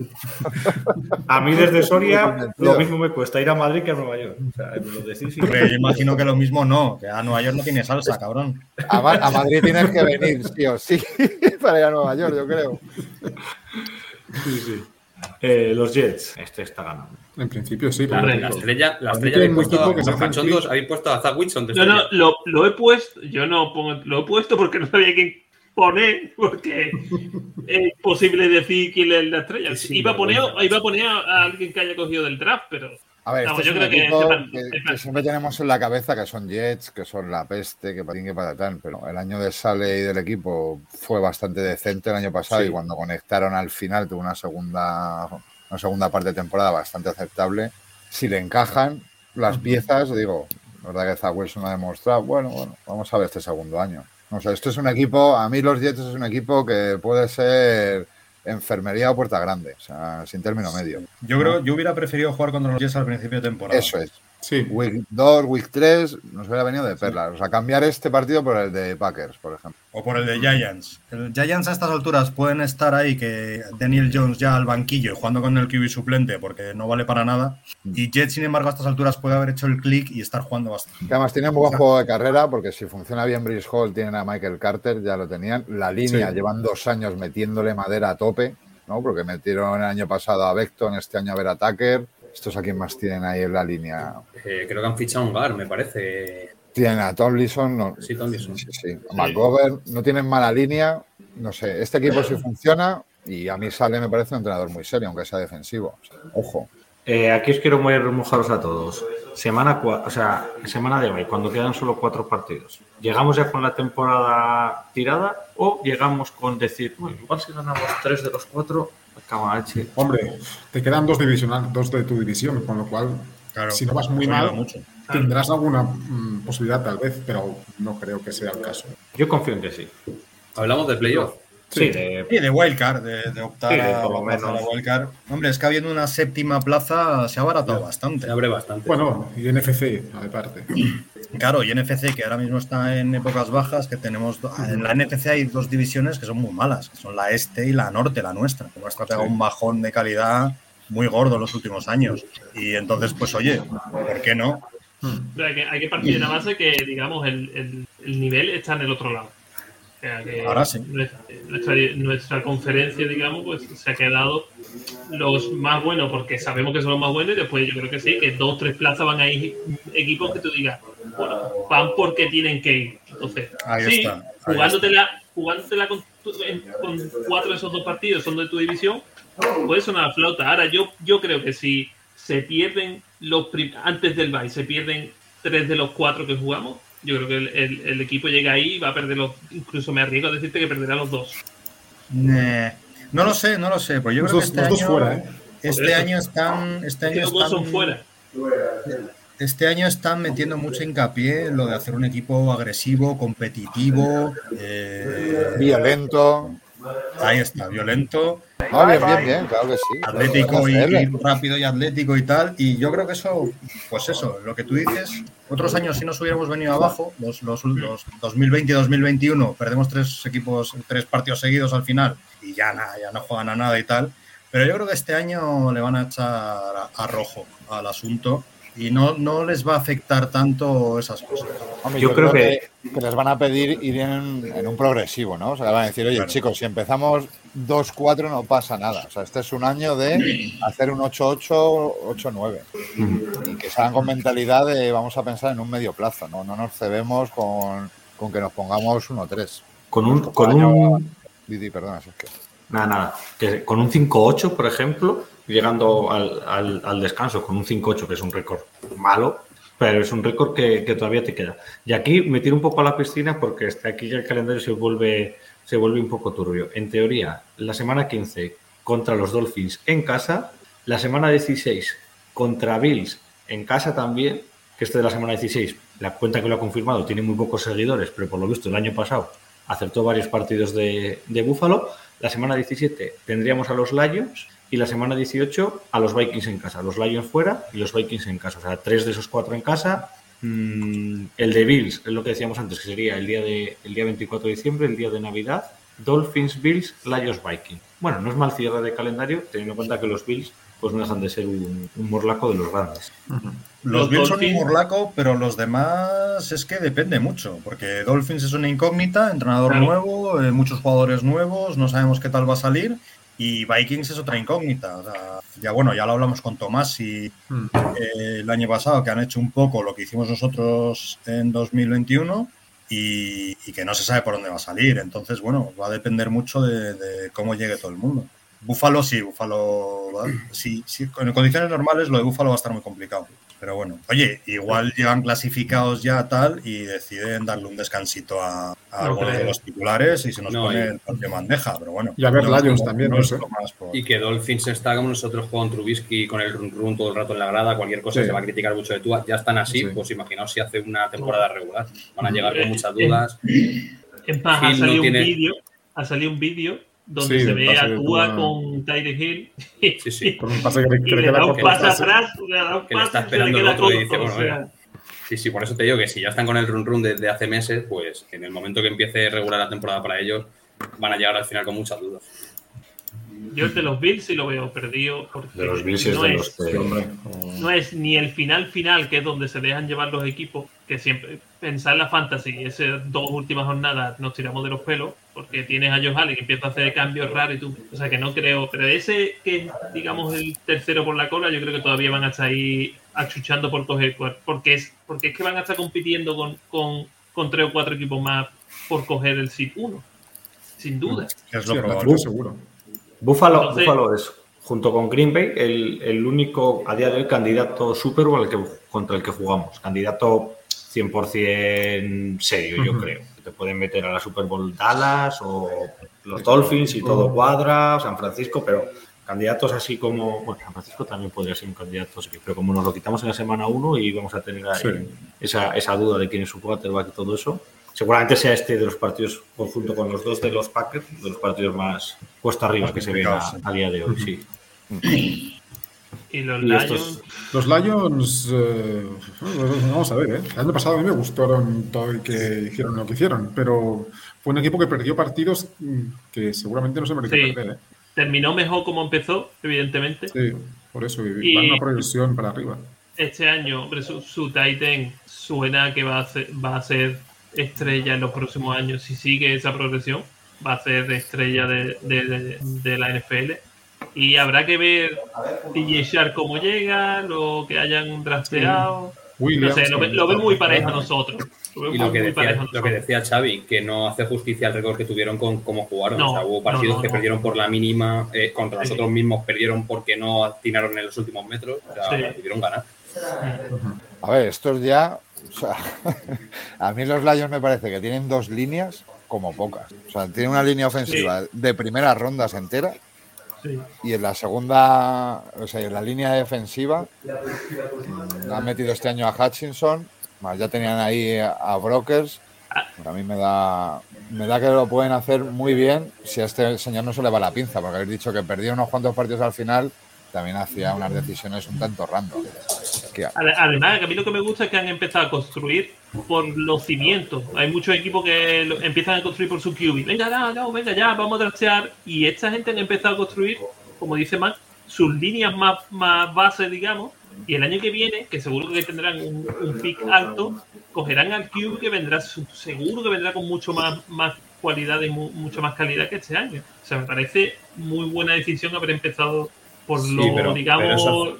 A mí desde Soria lo mismo me cuesta ir a Madrid que a Nueva York. O sea, me lo decís y- yo imagino que lo mismo no, que a Nueva York no tiene salsa, cabrón. A, Ma- a Madrid tienes que venir, sí o sí, [laughs] para ir a Nueva York, yo creo. Sí, sí. Eh, los Jets, este está ganando. En principio sí. La. La estrella, la estrella habéis puesto a los cachondos, habéis puesto a Zach Wilson de No, no, lo, lo he puesto, yo no pongo, lo he puesto porque no sabía quién poner, porque es posible decir quién es la estrella. Sí, iba, a poner, iba a poner a alguien que haya cogido del draft, pero A ver, este yo creo que siempre tenemos en la cabeza que son Jets, que son la peste, que patín que patatán, pero el año de Sale y del equipo fue bastante decente el año pasado Sí. y cuando conectaron al final tuvo una segunda, una segunda parte de temporada bastante aceptable. Si le encajan las piezas, digo, la verdad que Zach Wilson ha demostrado, bueno, bueno, vamos a ver este segundo año. No sé, esto es un equipo, a mí los Jets es un equipo que puede ser enfermería o puerta grande, o sea, sin término medio. Yo creo, yo hubiera preferido jugar contra los Jets al principio de temporada. Eso es. Sí. Week 2, Week 3, nos hubiera venido de perlas. O sea, cambiar este partido por el de Packers, por ejemplo. O por el de Giants. El Giants a estas alturas pueden estar ahí que Daniel Jones ya al banquillo y jugando con el QB suplente porque no vale para nada. Y Jets, sin embargo, a estas alturas puede haber hecho el click y estar jugando bastante. Que además tienen buen juego de carrera, porque si funciona bien Brice Hall, tienen a Michael Carter, ya lo tenían. La línea Sí. llevan dos años metiéndole madera a tope, ¿no? Porque metieron el año pasado a Beckton, este año a Vera Tucker. Estos a quién más tienen ahí en la línea. Eh, creo que han fichado un Gar, me parece. Tienen a Tomlinson, no, Sí, Tomlinson. Sí, sí. McGovern, no tienen mala línea. No sé, este equipo sí funciona y a mí sale, me parece un entrenador muy serio, aunque sea defensivo. O sea, ojo. Eh, aquí os quiero muy remojaros a todos. Semana, o sea, semana de hoy, cuando quedan solo cuatro partidos. ¿Llegamos ya con la temporada tirada o llegamos con decir, "Bueno, igual si ganamos tres de los cuatro, acaba H"? Hombre, te quedan dos, divisional, dos de tu división, con lo cual, Claro, si no vas muy mal, mucho. tendrás alguna mm, posibilidad tal vez, pero no creo que sea el caso. Yo confío en que sí. Hablamos de playoff. Sí, de- Sí, de wildcard, de, de optar Sí, de por lo a la menos. wildcard. Hombre, es que habiendo una séptima plaza se ha abaratado bastante. Se abre bastante. Bueno, y NFC, aparte. Claro, y NFC, que ahora mismo está en épocas bajas, que tenemos. En la NFC hay dos divisiones que son muy malas, que son la este y la norte, la nuestra. La nuestra pega un bajón de calidad muy gordo en los últimos años. Y entonces, pues oye, ¿por qué no? Pero hay que, hay que partir de la base que, digamos, el, el- el nivel está en el otro lado. O sea, que Ahora sí. Nuestra, nuestra, nuestra conferencia, digamos, pues se ha quedado los más buenos porque sabemos que son los más buenos y después yo creo que sí, que dos tres plazas van a ir equipos que tú digas, bueno, van porque tienen que ir. Entonces, Ahí sí, está, ahí jugándotela, jugándotela con, tu- en- con cuatro de esos dos partidos son de tu división, puede sonar flauta. Ahora, yo, yo creo que si se pierden los antes del bye, se pierden tres de los cuatro que jugamos, yo creo que el, el- el equipo llega ahí y va a perder los, incluso me arriesgo a decirte que perderá los dos. Eh, no lo sé, no lo sé. Pues yo Los creo dos, que este los dos año, fuera, ¿eh? este año están. Este año los dos son fuera. Este año están metiendo mucho hincapié en lo de hacer un equipo agresivo, competitivo, eh, Violento. Ahí está, violento, No, bien, bien, bien, claro que sí. atlético y, rápido y atlético y tal. Y yo creo que eso, pues eso, lo que tú dices, otros años si nos hubiéramos venido abajo, los, los, los 2020 y 2021, perdemos tres equipos, tres partidos seguidos al final y ya nada, ya no juegan a nada y tal. Pero yo creo que este año le van a echar a, a rojo al asunto y no, no les va a afectar tanto esas cosas. Hombre, Yo creo que- que les van a pedir ir en, en un progresivo, ¿no? O sea, van a decir, oye, Claro. chicos, si empezamos 2-4 no pasa nada. O sea, este es un año de hacer un 8-8, 8-9. Y que salgan con mentalidad de vamos a pensar en un medio plazo, ¿no? No nos cebemos con, con que nos pongamos 1-3. Con un, con año- un, Didi, perdona, Sergio. Nada, nada. Que con un 5-8, por ejemplo, llegando al, al- descanso con un 5-8, que es un récord malo, pero es un récord que, todavía te queda. Y aquí me tiro un poco a la piscina porque hasta aquí ya el calendario se vuelve, se vuelve un poco turbio. En teoría, la semana 15 contra los Dolphins en casa, la semana 16 contra Bills en casa también, que este de la semana 16, la cuenta que lo ha confirmado, tiene muy pocos seguidores, pero por lo visto el año pasado acertó varios partidos de, de. La semana 17 tendríamos a los Lions y la semana 18 a los Vikings en casa. Los Lions fuera y los Vikings en casa. O sea, tres de esos cuatro en casa. Mm, el de Bills, es lo que decíamos antes, que sería el día, de, el día 24 de diciembre, el día de Navidad. Dolphins, Bills, Lions, Vikings. Bueno, no es mal cierre de calendario, teniendo en cuenta que los Bills pues no dejan de ser un, un morlaco de los grandes. Los Los Bills son un morlaco, pero los demás es que depende mucho, porque Dolphins es una incógnita, entrenador Claro. nuevo, eh, muchos jugadores nuevos, no sabemos qué tal va a salir, y Vikings es otra incógnita. O sea, ya bueno, ya lo hablamos con Tomás y Mm. eh, el año pasado, que han hecho un poco lo que hicimos nosotros en 2021 y, y que no se sabe por dónde va a salir. Entonces, bueno, va a depender mucho de, de cómo llegue todo el mundo. Búfalo sí, Búfalo, sí, sí, en condiciones normales lo de Búfalo va a estar muy complicado. Pero bueno, oye, igual llegan clasificados ya tal y deciden darle un descansito a, a No algunos de los titulares y se nos No, pone y- el en bandeja, pero bueno. Y a ver no Lions como- también, no sé. por- Y que Dolphins está como nosotros con Trubisky con el run run todo el rato en la grada, cualquier cosa Sí. se va a criticar mucho de tú. Ya están así, Sí. pues imaginaos si hace una temporada regular. Van a llegar Eh, con muchas eh, dudas. Salido tiene- un vídeo, ha salido un vídeo donde Sí, se ve pase a Tua con Tyreek Hill Sí, sí. [laughs] Con un pase que, le- y le da un pase. atrás, le da un paso está esperando el otro y dice, o bueno, sea. Sí, sí, por eso te digo que si ya están con el run run desde hace meses, pues en el momento que empiece regular la temporada para ellos, van a llegar al final con muchas dudas. Yo el de los Bills sí lo veo perdido porque De los Bills es no, de es, los que- Sí, hombre. no es ni el final final, que es donde se dejan llevar los equipos, que siempre pensar en la fantasy, esas dos últimas jornadas nos tiramos de los pelos, porque tienes a Josh Allen que empieza a hacer cambios raros y tú, o sea que no creo, pero ese que es, digamos el tercero por la cola, yo creo que todavía van a estar ahí achuchando por coger porque es, porque es que van a estar compitiendo con, con, con tres o cuatro equipos más por coger el SID 1, sin duda. Es Sí, lo el probable. Seguro. Entonces- Búfalo es, junto con Green Bay, el, el único a día de hoy candidato Super Bowl al que, contra el que jugamos. Candidato 100% serio, yo creo. Te pueden meter a la Super Bowl Dallas o los Dolphins y todo cuadra, San Francisco, pero candidatos así como. Bueno, San Francisco también podría ser un candidato, sí, pero como nos lo quitamos en la semana 1 y vamos a tener ahí Sí. esa, esa duda de quién es su quarterback y todo eso. Seguramente sea este de los partidos, conjunto con los dos de los Packers, de los partidos más cuesta arriba Más que se ven a, día de hoy, sí. Y los Y Lions, estos- Los Lions, eh, vamos a ver, ¿eh? el año pasado a mí me gustaron todo y que hicieron lo que hicieron, pero fue un equipo que perdió partidos mm, que seguramente no se merecía Sí. perder. ¿eh? terminó mejor como empezó, evidentemente. Sí, por eso, y Y- van una progresión para arriba. Este año, hombre, su, su Titan suena que va a, ser, va a ser estrella en los próximos años. Si sigue esa progresión, va a ser estrella de, de- de- de la NFL. Y habrá que ver DJ Shark cómo llega, lo que hayan drafteado. No sé, lo, ve- lo muy parejo a nosotros. Lo Y lo que, decía, lo que decía Xavi, que no hace justicia al récord que tuvieron con cómo jugaron. No, o sea, hubo partidos no, no, que no. perdieron por la mínima, eh, contra Sí. nosotros mismos perdieron porque no atinaron en los últimos metros. O sea, Sí. pudieron ganar. A ver, estos ya. O sea, [laughs] a mí los Lions me parece que tienen dos líneas como pocas. O sea, tienen una línea ofensiva de primeras rondas entera Sí. y en la segunda, o sea, en la línea defensiva mm, han metido este año a Hutchinson, más ya tenían ahí a Brokers. A mí me da, me da que lo pueden hacer muy bien si a este señor no se le va la pinza, porque habéis dicho que perdió unos cuantos partidos al final, también hacía unas decisiones un tanto random. Que- Ade- Además, a mí lo que me gusta es que han empezado a construir por los cimientos. Hay muchos equipos que empiezan a construir por su QB. Venga, no, venga, ya, vamos a draftear. Y esta gente han empezado a construir, como dice Matt, sus líneas más, más bases, digamos. Y el año que viene, que seguro que tendrán un, un pick alto, cogerán al QB que vendrá, seguro que vendrá con mucho más, más cualidad y mu- mucho más calidad que este año. O sea, me parece muy buena decisión haber empezado por Sí, lo, pero- digamos, pero eso-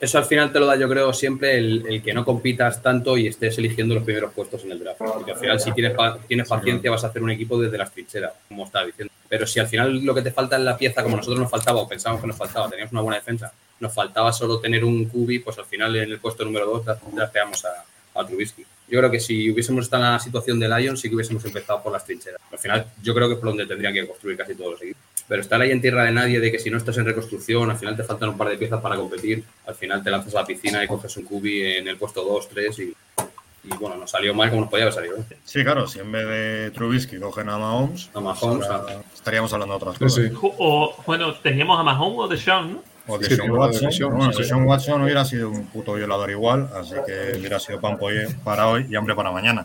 Eso al final te lo da, yo creo, siempre el, el que no compitas tanto y estés eligiendo los primeros puestos en el draft. Porque al final, si tienes, tienes paciencia, vas a hacer un equipo desde las trincheras, como estaba diciendo. Pero si al final lo que te falta es la pieza, como nosotros nos faltaba o pensábamos que nos faltaba, teníamos una buena defensa, nos faltaba solo tener un cubi, pues al final en el puesto número 2 drafteamos a, a Trubisky. Yo creo que si hubiésemos estado en la situación de Lions, sí que hubiésemos empezado por las trincheras. Al final, yo creo que es por donde tendrían que construir casi todos los equipos. Pero estar ahí en tierra de nadie, de que si no estás en reconstrucción, al final te faltan un par de piezas para competir, al final te lanzas a la piscina y coges un cubi en el puesto 2, 3 y, y bueno, nos salió mal como nos podía haber salido. ¿eh? Sí, claro, si en vez de Trubisky cogen a Mahomes, A Mahomes, ahora a- estaríamos hablando de otras cosas. sí. O, bueno, teníamos a Mahomes o de Sean, ¿no? O de Sí, Sean Watson. de Sean, bueno, sí. Sean Watson hubiera sido un puto violador igual, así que hubiera sido pan para hoy y hambre para mañana.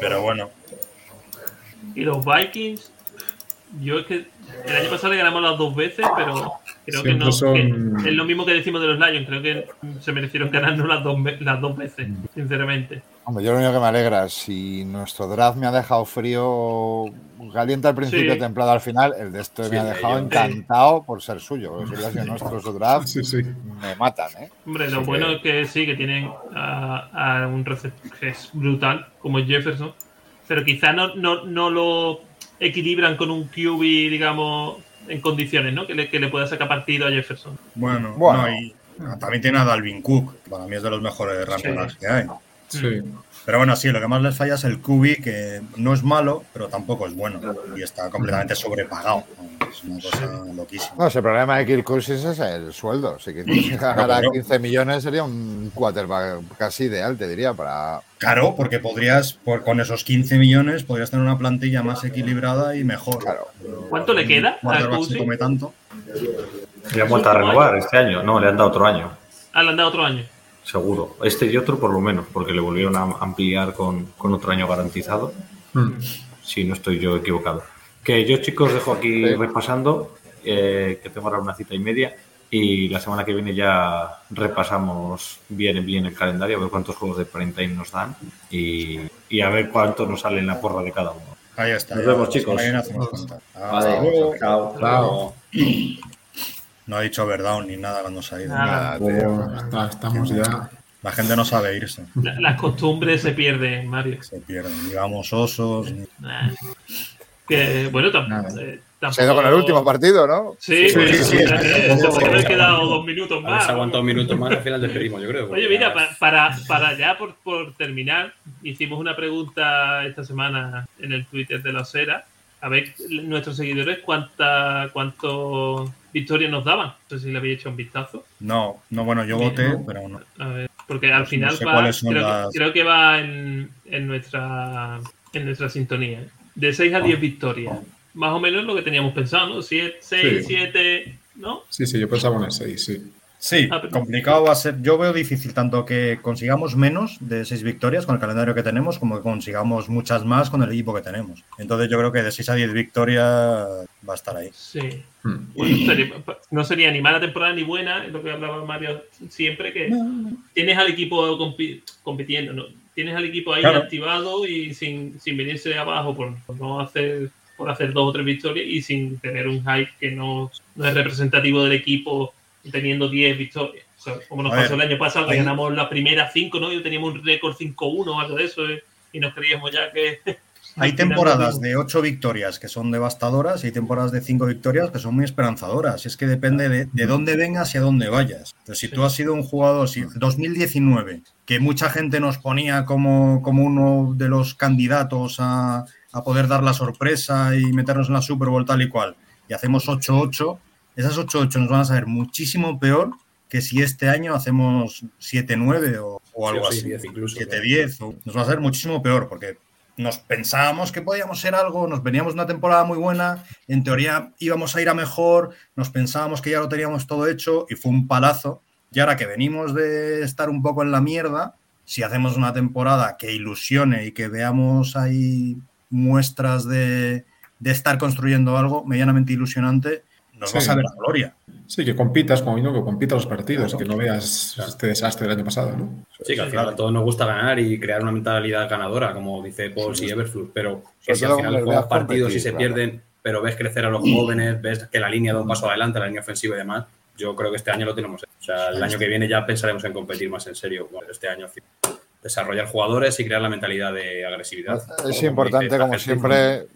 Pero bueno, Y los Vikings, yo es que el año pasado le ganamos las dos veces, pero creo que no. son- que es lo mismo que decimos de los Lions, creo que se merecieron ganarnos las dos, las dos veces, sinceramente. Hombre, yo lo único que me alegra, si nuestro draft me ha dejado frío, caliente al principio, Sí. templado al final, el de esto Sí, me ha de dejado encantado por ser suyo. Si hubiera sido nuestro su draft, Sí, sí. me matan, ¿eh? Hombre, lo bueno es que sí, que tienen a, a un receptor que es brutal, como es Jefferson, pero quizás no, no, no lo equilibran con un QB, digamos, en condiciones, ¿no? Que le, que le pueda sacar partido a Jefferson. bueno, Bueno. no, y también tiene a Dalvin Cook, que para mí es de los mejores running que hay. Sí. Pero bueno, sí, lo que más les falla es el QB, que no es malo, pero tampoco es bueno. Y está completamente sobrepagado. Es una cosa loquísima. No, el problema de Kirk Cousins es el sueldo. Si Kirk Cousins ganara Claro. 15 millones, sería un quarterback casi ideal, te diría, para. Claro, porque podrías, por, con esos 15 millones, podrías tener una plantilla más equilibrada y mejor. Claro. ¿Cuánto le queda a Cousins? come tanto. ¿Le han vuelto a renovar este año? No, le han dado otro año, Ah, le han dado otro año. Seguro. Este y otro por lo menos, porque le volvieron a ampliar con, con otro año garantizado. Mm. Si no estoy yo equivocado. Que yo, chicos, dejo aquí Sí. repasando, eh, que tengo ahora una cita y media. Y la semana que viene ya repasamos bien, bien el calendario, a ver cuántos juegos de time nos dan y, y a ver cuánto nos sale en la porra de cada uno. Ahí está. Nos vemos, chicos. Hasta luego. chao. Claro. No ha dicho Verdown ni nada cuando se ha ido. Nada. Nada, tío. Está- estamos ya. La gente no sabe irse. La- Las costumbres se pierden, Mario. Se pierden. Ni vamos osos. ni- Nah. Que, bueno, tam- Nada. eh, Se ha ido con el tampoco- último partido, ¿no? Sí, Sí, pues, sí, sí, eh, tampoco- se puede haber quedado dos minutos más. si aguanta un minuto más, al final despedimos, yo creo. Oye, mira, pa- para, para ya por, por terminar, hicimos una pregunta esta semana en el Twitter de la Osera. A ver, nuestros seguidores, cuánta, cuántos victorias nos daban. No sé si le había hecho un vistazo. No, no, bueno, yo voté, ¿no? pero no. A ver, porque al Pues no final sé va, creo, las- que, creo que va en, en nuestra en nuestra sintonía. De 6 a 10 victorias. Más o menos lo que teníamos pensado, ¿no? 6, Sí. 7, ¿no? Sí, sí, yo pensaba en el 6, sí. Sí, Ah, complicado va a ser. Yo veo difícil tanto que consigamos menos de seis victorias con el calendario que tenemos, como que consigamos muchas más con el equipo que tenemos. Entonces yo creo que de 6 a 10 victorias va a estar ahí. Sí. Mm. Bueno, sería- no sería ni mala temporada ni buena, es lo que hablaba Mario siempre, que tienes al equipo compi- compitiendo, ¿no? Tienes al equipo ahí Claro. activado y sin, sin venirse de abajo por, por no hacer por hacer dos o tres victorias y sin tener un hype que no, no es representativo del equipo teniendo 10 victorias. O sea, como nos A pasó ver, el año pasado, que ahí- ganamos la primera 5, ¿no? Y teníamos un récord 5-1 o algo de eso, ¿eh? y nos creíamos ya que... [laughs] Hay [laughs] temporadas de 8 victorias que son devastadoras y hay temporadas de 5 victorias que son muy esperanzadoras. Y es que depende de, de dónde vengas y a dónde vayas. Entonces, si tú has sido un jugador, si 2019, que mucha gente nos ponía como, como uno de los candidatos a, a poder dar la sorpresa y meternos en la Super Bowl tal y cual, y hacemos 8-8, esas 8-8 nos van a saber muchísimo peor que si este año hacemos 7-9 o, o algo Sí, así. 10 incluso, 7-10. o- Nos va a ser muchísimo peor porque nos pensábamos que podíamos ser algo, nos veníamos una temporada muy buena, en teoría íbamos a ir a mejor, nos pensábamos que ya lo teníamos todo hecho y fue un palazo. Y ahora que venimos de estar un poco en la mierda, si hacemos una temporada que ilusione y que veamos ahí muestras de, de estar construyendo algo medianamente ilusionante, nos va a Sí. saber a gloria. Sí, que compitas, como vino, que compitas los partidos, que no veas este desastre del año pasado, ¿no? Sí, que al final a todos nos gusta ganar y crear una mentalidad ganadora, como dice Paul y Everflux, pero que si al final juegas partidos y se claro. pierden, pero ves crecer a los jóvenes, ves que la línea da un paso adelante, la línea ofensiva y demás, yo creo que este año lo tenemos. hecho. O sea, el año que viene ya pensaremos en competir más en serio. Bueno, este año, desarrollar jugadores y crear la mentalidad de agresividad. Es Como importante, dice como siempre,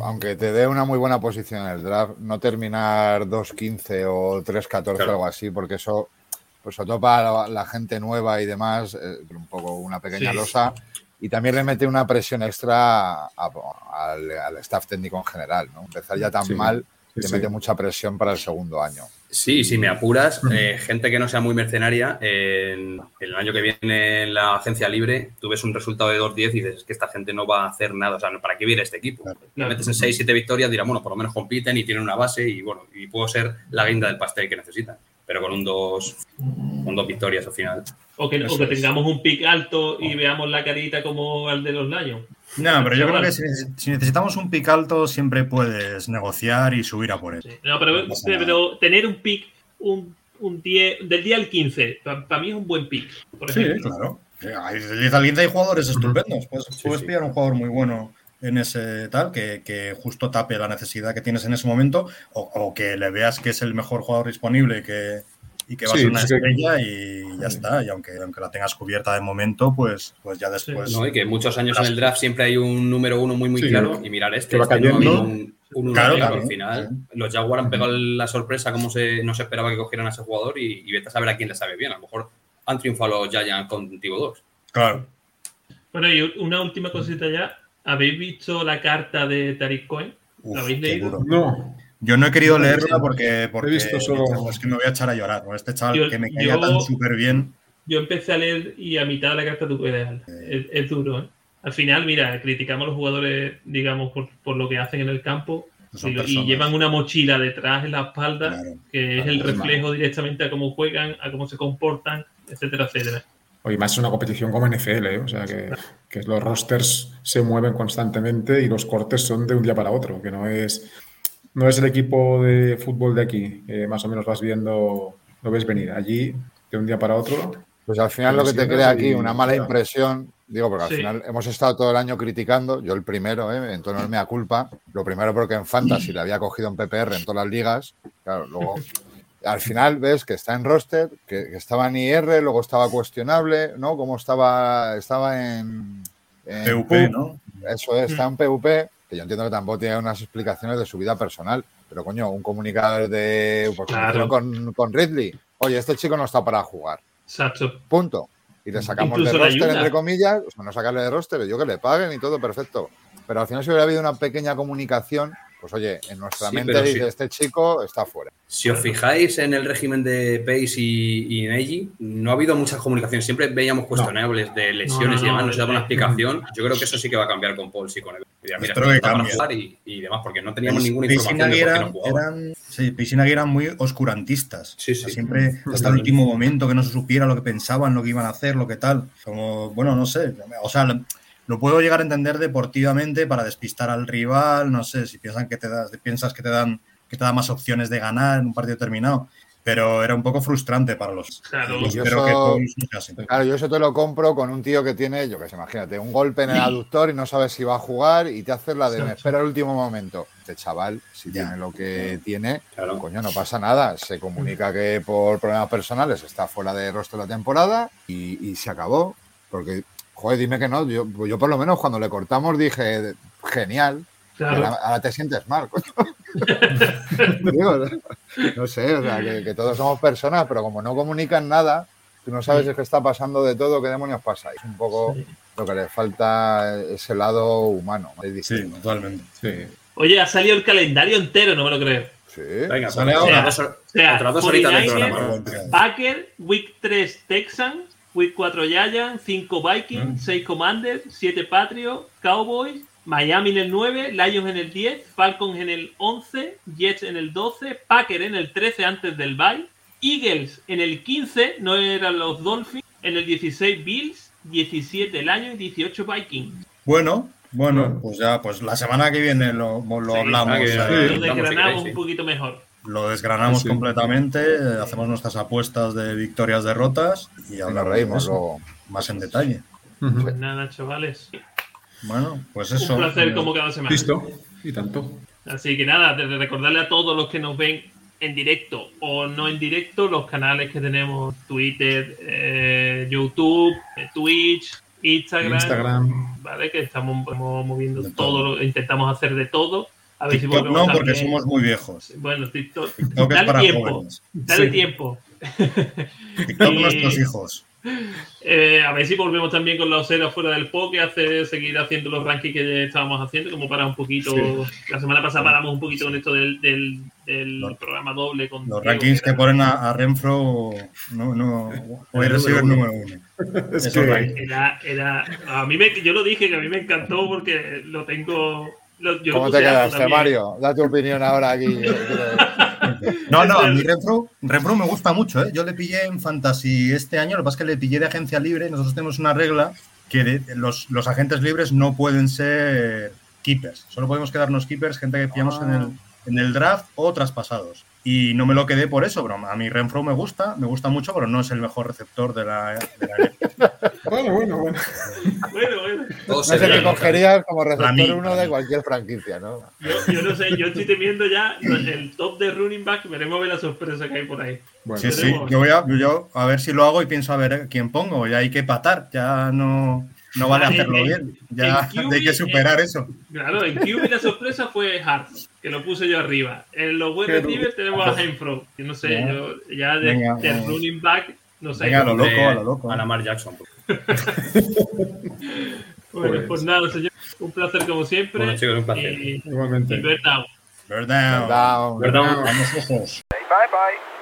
aunque te dé una muy buena posición en el draft, no terminar 2-15 o 3-14 Claro. algo así, porque eso, pues sobre todo para la, gente nueva y demás, eh, un poco una pequeña Sí. losa. Y también le mete una presión extra a- al, al staff técnico en general, ¿no? Empezar ya tan Sí, mal sí. mete mucha presión para el segundo año. Sí, si me apuras, eh, gente que no sea muy mercenaria, en el año que viene en la agencia libre, tú ves un resultado de 2-10 y dices "Es que esta gente no va a hacer nada. O sea, ¿para qué viene este equipo? Claro. metes en 6-7 victorias, dirán, bueno, por lo menos compiten y tienen una base y bueno, y puedo ser la guinda del pastel que necesitan. Pero con un 2, con dos victorias al final. O que, o tengamos un pick alto y veamos la carita como el de los Lions. No, pero yo creo que si, si necesitamos un pick alto, siempre puedes negociar y subir a por él. Sí. No, pero, No tener un pick un, un 10, del día al 15, para mí es un buen pick. Por Sí, claro. Del 10 al 15 hay jugadores estupendos. Puedes sí. pillar un jugador muy bueno en ese tal, que, que justo tape la necesidad que tienes en ese momento, o, o que le veas que es el mejor jugador disponible que, y que va Sí, a ser una que- estrella y ya está. Y aunque, aunque la tengas cubierta de momento, pues, pues ya después. No, y que muchos años en el draft siempre hay un número uno muy, muy Sí, claro. Y mirar este, Que va este no ha cayendo. habido un, un uno Claro, claro, al final. Los Jaguars han pegado la sorpresa como se, no se esperaba que cogieran a ese jugador y, y vete a saber a quién le sabe bien. A lo mejor han triunfado los Giants con Tivo 2. Claro. Bueno, y una última cosita ya. ¿Habéis visto la carta de Tariq Cohen? Uf, ¿La habéis leído? No, Yo no he querido No, leerla porque, porque visto solo- es que me voy a echar a llorar. ¿no? Este chaval Yo- que me caía yo- tan súper bien. Yo empecé a leer y a mitad de la carta tú puedes dejar. Es, es duro, ¿eh? Al final, mira, criticamos a los jugadores, digamos, por, por lo que hacen en el campo y, llevan una mochila detrás en la espalda Claro. que es el es reflejo directamente a cómo juegan, a cómo se comportan, etcétera, etcétera. Oye, más es una competición como NFL, ¿eh? o sea que, que los rosters se mueven constantemente y los cortes son de un día para otro, que no es, no es el equipo de fútbol de aquí, que más o menos vas viendo, lo ves venir. Allí, de un día para otro, Pues al final lo que te crea aquí una mala impresión, digo, porque al Sí. final hemos estado todo el año criticando, yo el primero, ¿eh? en tono de mea culpa, lo primero porque en Fantasy le había cogido en PPR en todas las ligas, claro, luego al final ves que está en roster, que, que estaba en IR, luego estaba cuestionable, ¿no? Como estaba, estaba en, en PUP, PUP, ¿no? Eso es, está en PUP, que yo entiendo que tampoco tiene unas explicaciones de su vida personal, pero coño, un comunicador de pues, Claro. con, con Ridley, oye, este chico no está para jugar. Exacto. Punto. Y le sacamos Incluso de roster, entre comillas, o sea, no sacarle de roster, yo que le paguen y todo perfecto. Pero al final, si hubiera habido una pequeña comunicación, pues oye, en nuestra Sí, mente dice, sí. este chico está fuera. Si os fijáis en el régimen de Pace y, y Neji, no ha habido muchas comunicaciones. Siempre veíamos cuestionables de lesiones No, no, y demás, no, se daba una [laughs] explicación. Yo creo que eso sí que va a cambiar con Paul y con él. Dirá, mira, Espero que para jugar y, y demás, porque no teníamos Pace- ninguna Pace y información de por qué eran, no eran- sí, Nagy eran muy oscurantistas. Sí, O sea, sí. siempre hasta el último momento que no se supiera lo que pensaban, lo que iban a hacer, lo que tal. Como, bueno, no sé. O sea, lo, puedo llegar a entender deportivamente para despistar al rival. No sé, si piensan que te das, piensas que te dan que te da más opciones de ganar en un partido terminado. Pero era un poco frustrante para los. Claro. y Y espero eso- que. Claro, yo eso te lo compro con un tío que tiene, yo que sé, imagínate, un golpe en el aductor y no sabes si va a jugar y te haces la de me espera el último momento. Este chaval, si Ya. tiene lo que tiene, Claro. coño, no pasa nada. Se comunica que por problemas personales está fuera de rostro la temporada y, y se acabó. Porque, joder, dime que no. Yo, yo por lo menos cuando le cortamos dije, genial. Claro. Ahora, ahora te sientes mal. [laughs] Digo, no, sé, o sea, que, que todos somos personas, pero como no comunican nada, tú no sabes es que está pasando de todo, qué demonios pasa. Es un poco lo que le falta ese lado humano. Es Sí, totalmente. sí. Oye, ha salido el calendario entero, no me lo creo. Sí. Venga, Sale ahora. O sea, dos horitas 49ers, programa. Packer, Week 3 Texans, 4 Giants, 5 Vikings, 6 Commanders, 7 Patriots, Cowboys, Miami en el 9, Lions en el 10, Falcons en el 11, Jets en el 12, Packer en el 13 antes del bye, Eagles en el 15, no eran los Dolphins, en el 16 Bills, 17 Lions y 18 Vikings. Bueno, bueno, pues ya, pues la semana que viene lo, lo Sí, hablamos. que- eh, Lo desgranamos queréis, un sí. poquito mejor. Lo desgranamos Sí. completamente, eh, hacemos nuestras apuestas de victorias, derrotas y eso luego. más en detalle. Pues nada, chavales. Bueno, pues eso. Un placer eh, como cada semana. Listo. Y tanto. Así que nada, de recordarle a todos los que nos ven en directo o no en directo los canales que tenemos Twitter, eh, YouTube, eh, Twitch Instagram, Instagram. ¿vale? Que estamos, estamos moviendo todo, lo- intentamos hacer de todo. A ver si TikTok volvemos no, porque también- somos muy viejos. Bueno, TikTok. TikTok es dale para tiempo. jóvenes. Dale Sí. tiempo. TikTok [laughs] Y- nuestros hijos. Eh, a ver si volvemos también con la osera fuera del poke, hacer, seguir haciendo los rankings que estábamos haciendo, como para un poquito. La semana pasada paramos un poquito con esto del, del, del Los- programa doble. Con Los Diego, rankings que que ponen a, a Renfro no, no, wide receiver número uno. [laughs] Es que-. Era, era, a mí me, yo lo dije que a mí me encantó porque lo tengo. Lo- yo lo ¿Cómo te quedaste, también. Mario? Da tu opinión ahora aquí. [laughs] No, no, a mí Renfro, Renfro me gusta mucho, ¿eh? Yo le pillé en Fantasy este año, lo que pasa es que le pillé de agencia libre. Nosotros tenemos una regla que de- los, los agentes libres no pueden ser keepers. Solo podemos quedarnos keepers, gente que pillamos en, el, en el draft o traspasados. Y no me lo quedé por eso, pero a mí Renfro me gusta, me gusta mucho, pero no es el mejor receptor de la, de la. [laughs] Bueno, bueno, bueno. Bueno, bueno. No se sé qué cogerías como receptor mí, uno de cualquier franquicia, ¿no? Yo, yo no sé, yo estoy temiendo ya el top de running back. Veremos a ver la sorpresa que hay por ahí. Bueno, Sí, sí, Tenemos- yo voy a, yo a ver si lo hago y pienso a ver quién pongo. Ya hay que patar, ya no, no vale hacerlo en- bien. Ya [laughs] hay que superar eso. Claro, en QB la sorpresa fue Hart, que lo puse yo arriba. En los Pero- receivers tenemos a Heinfro. Yo no sé, Ya. yo ya de, Venga, de vamos. running back, no sé. Venga, a lo loco, a lo loco. A Lamar Jackson. [laughs] Bueno, Pues- pues nada, señor. Un placer como siempre. Bueno, chicos, un placer. Y, Igualmente. y Bird down. Bird down. Down. Perdón. Vamos, ojos. Bye bye.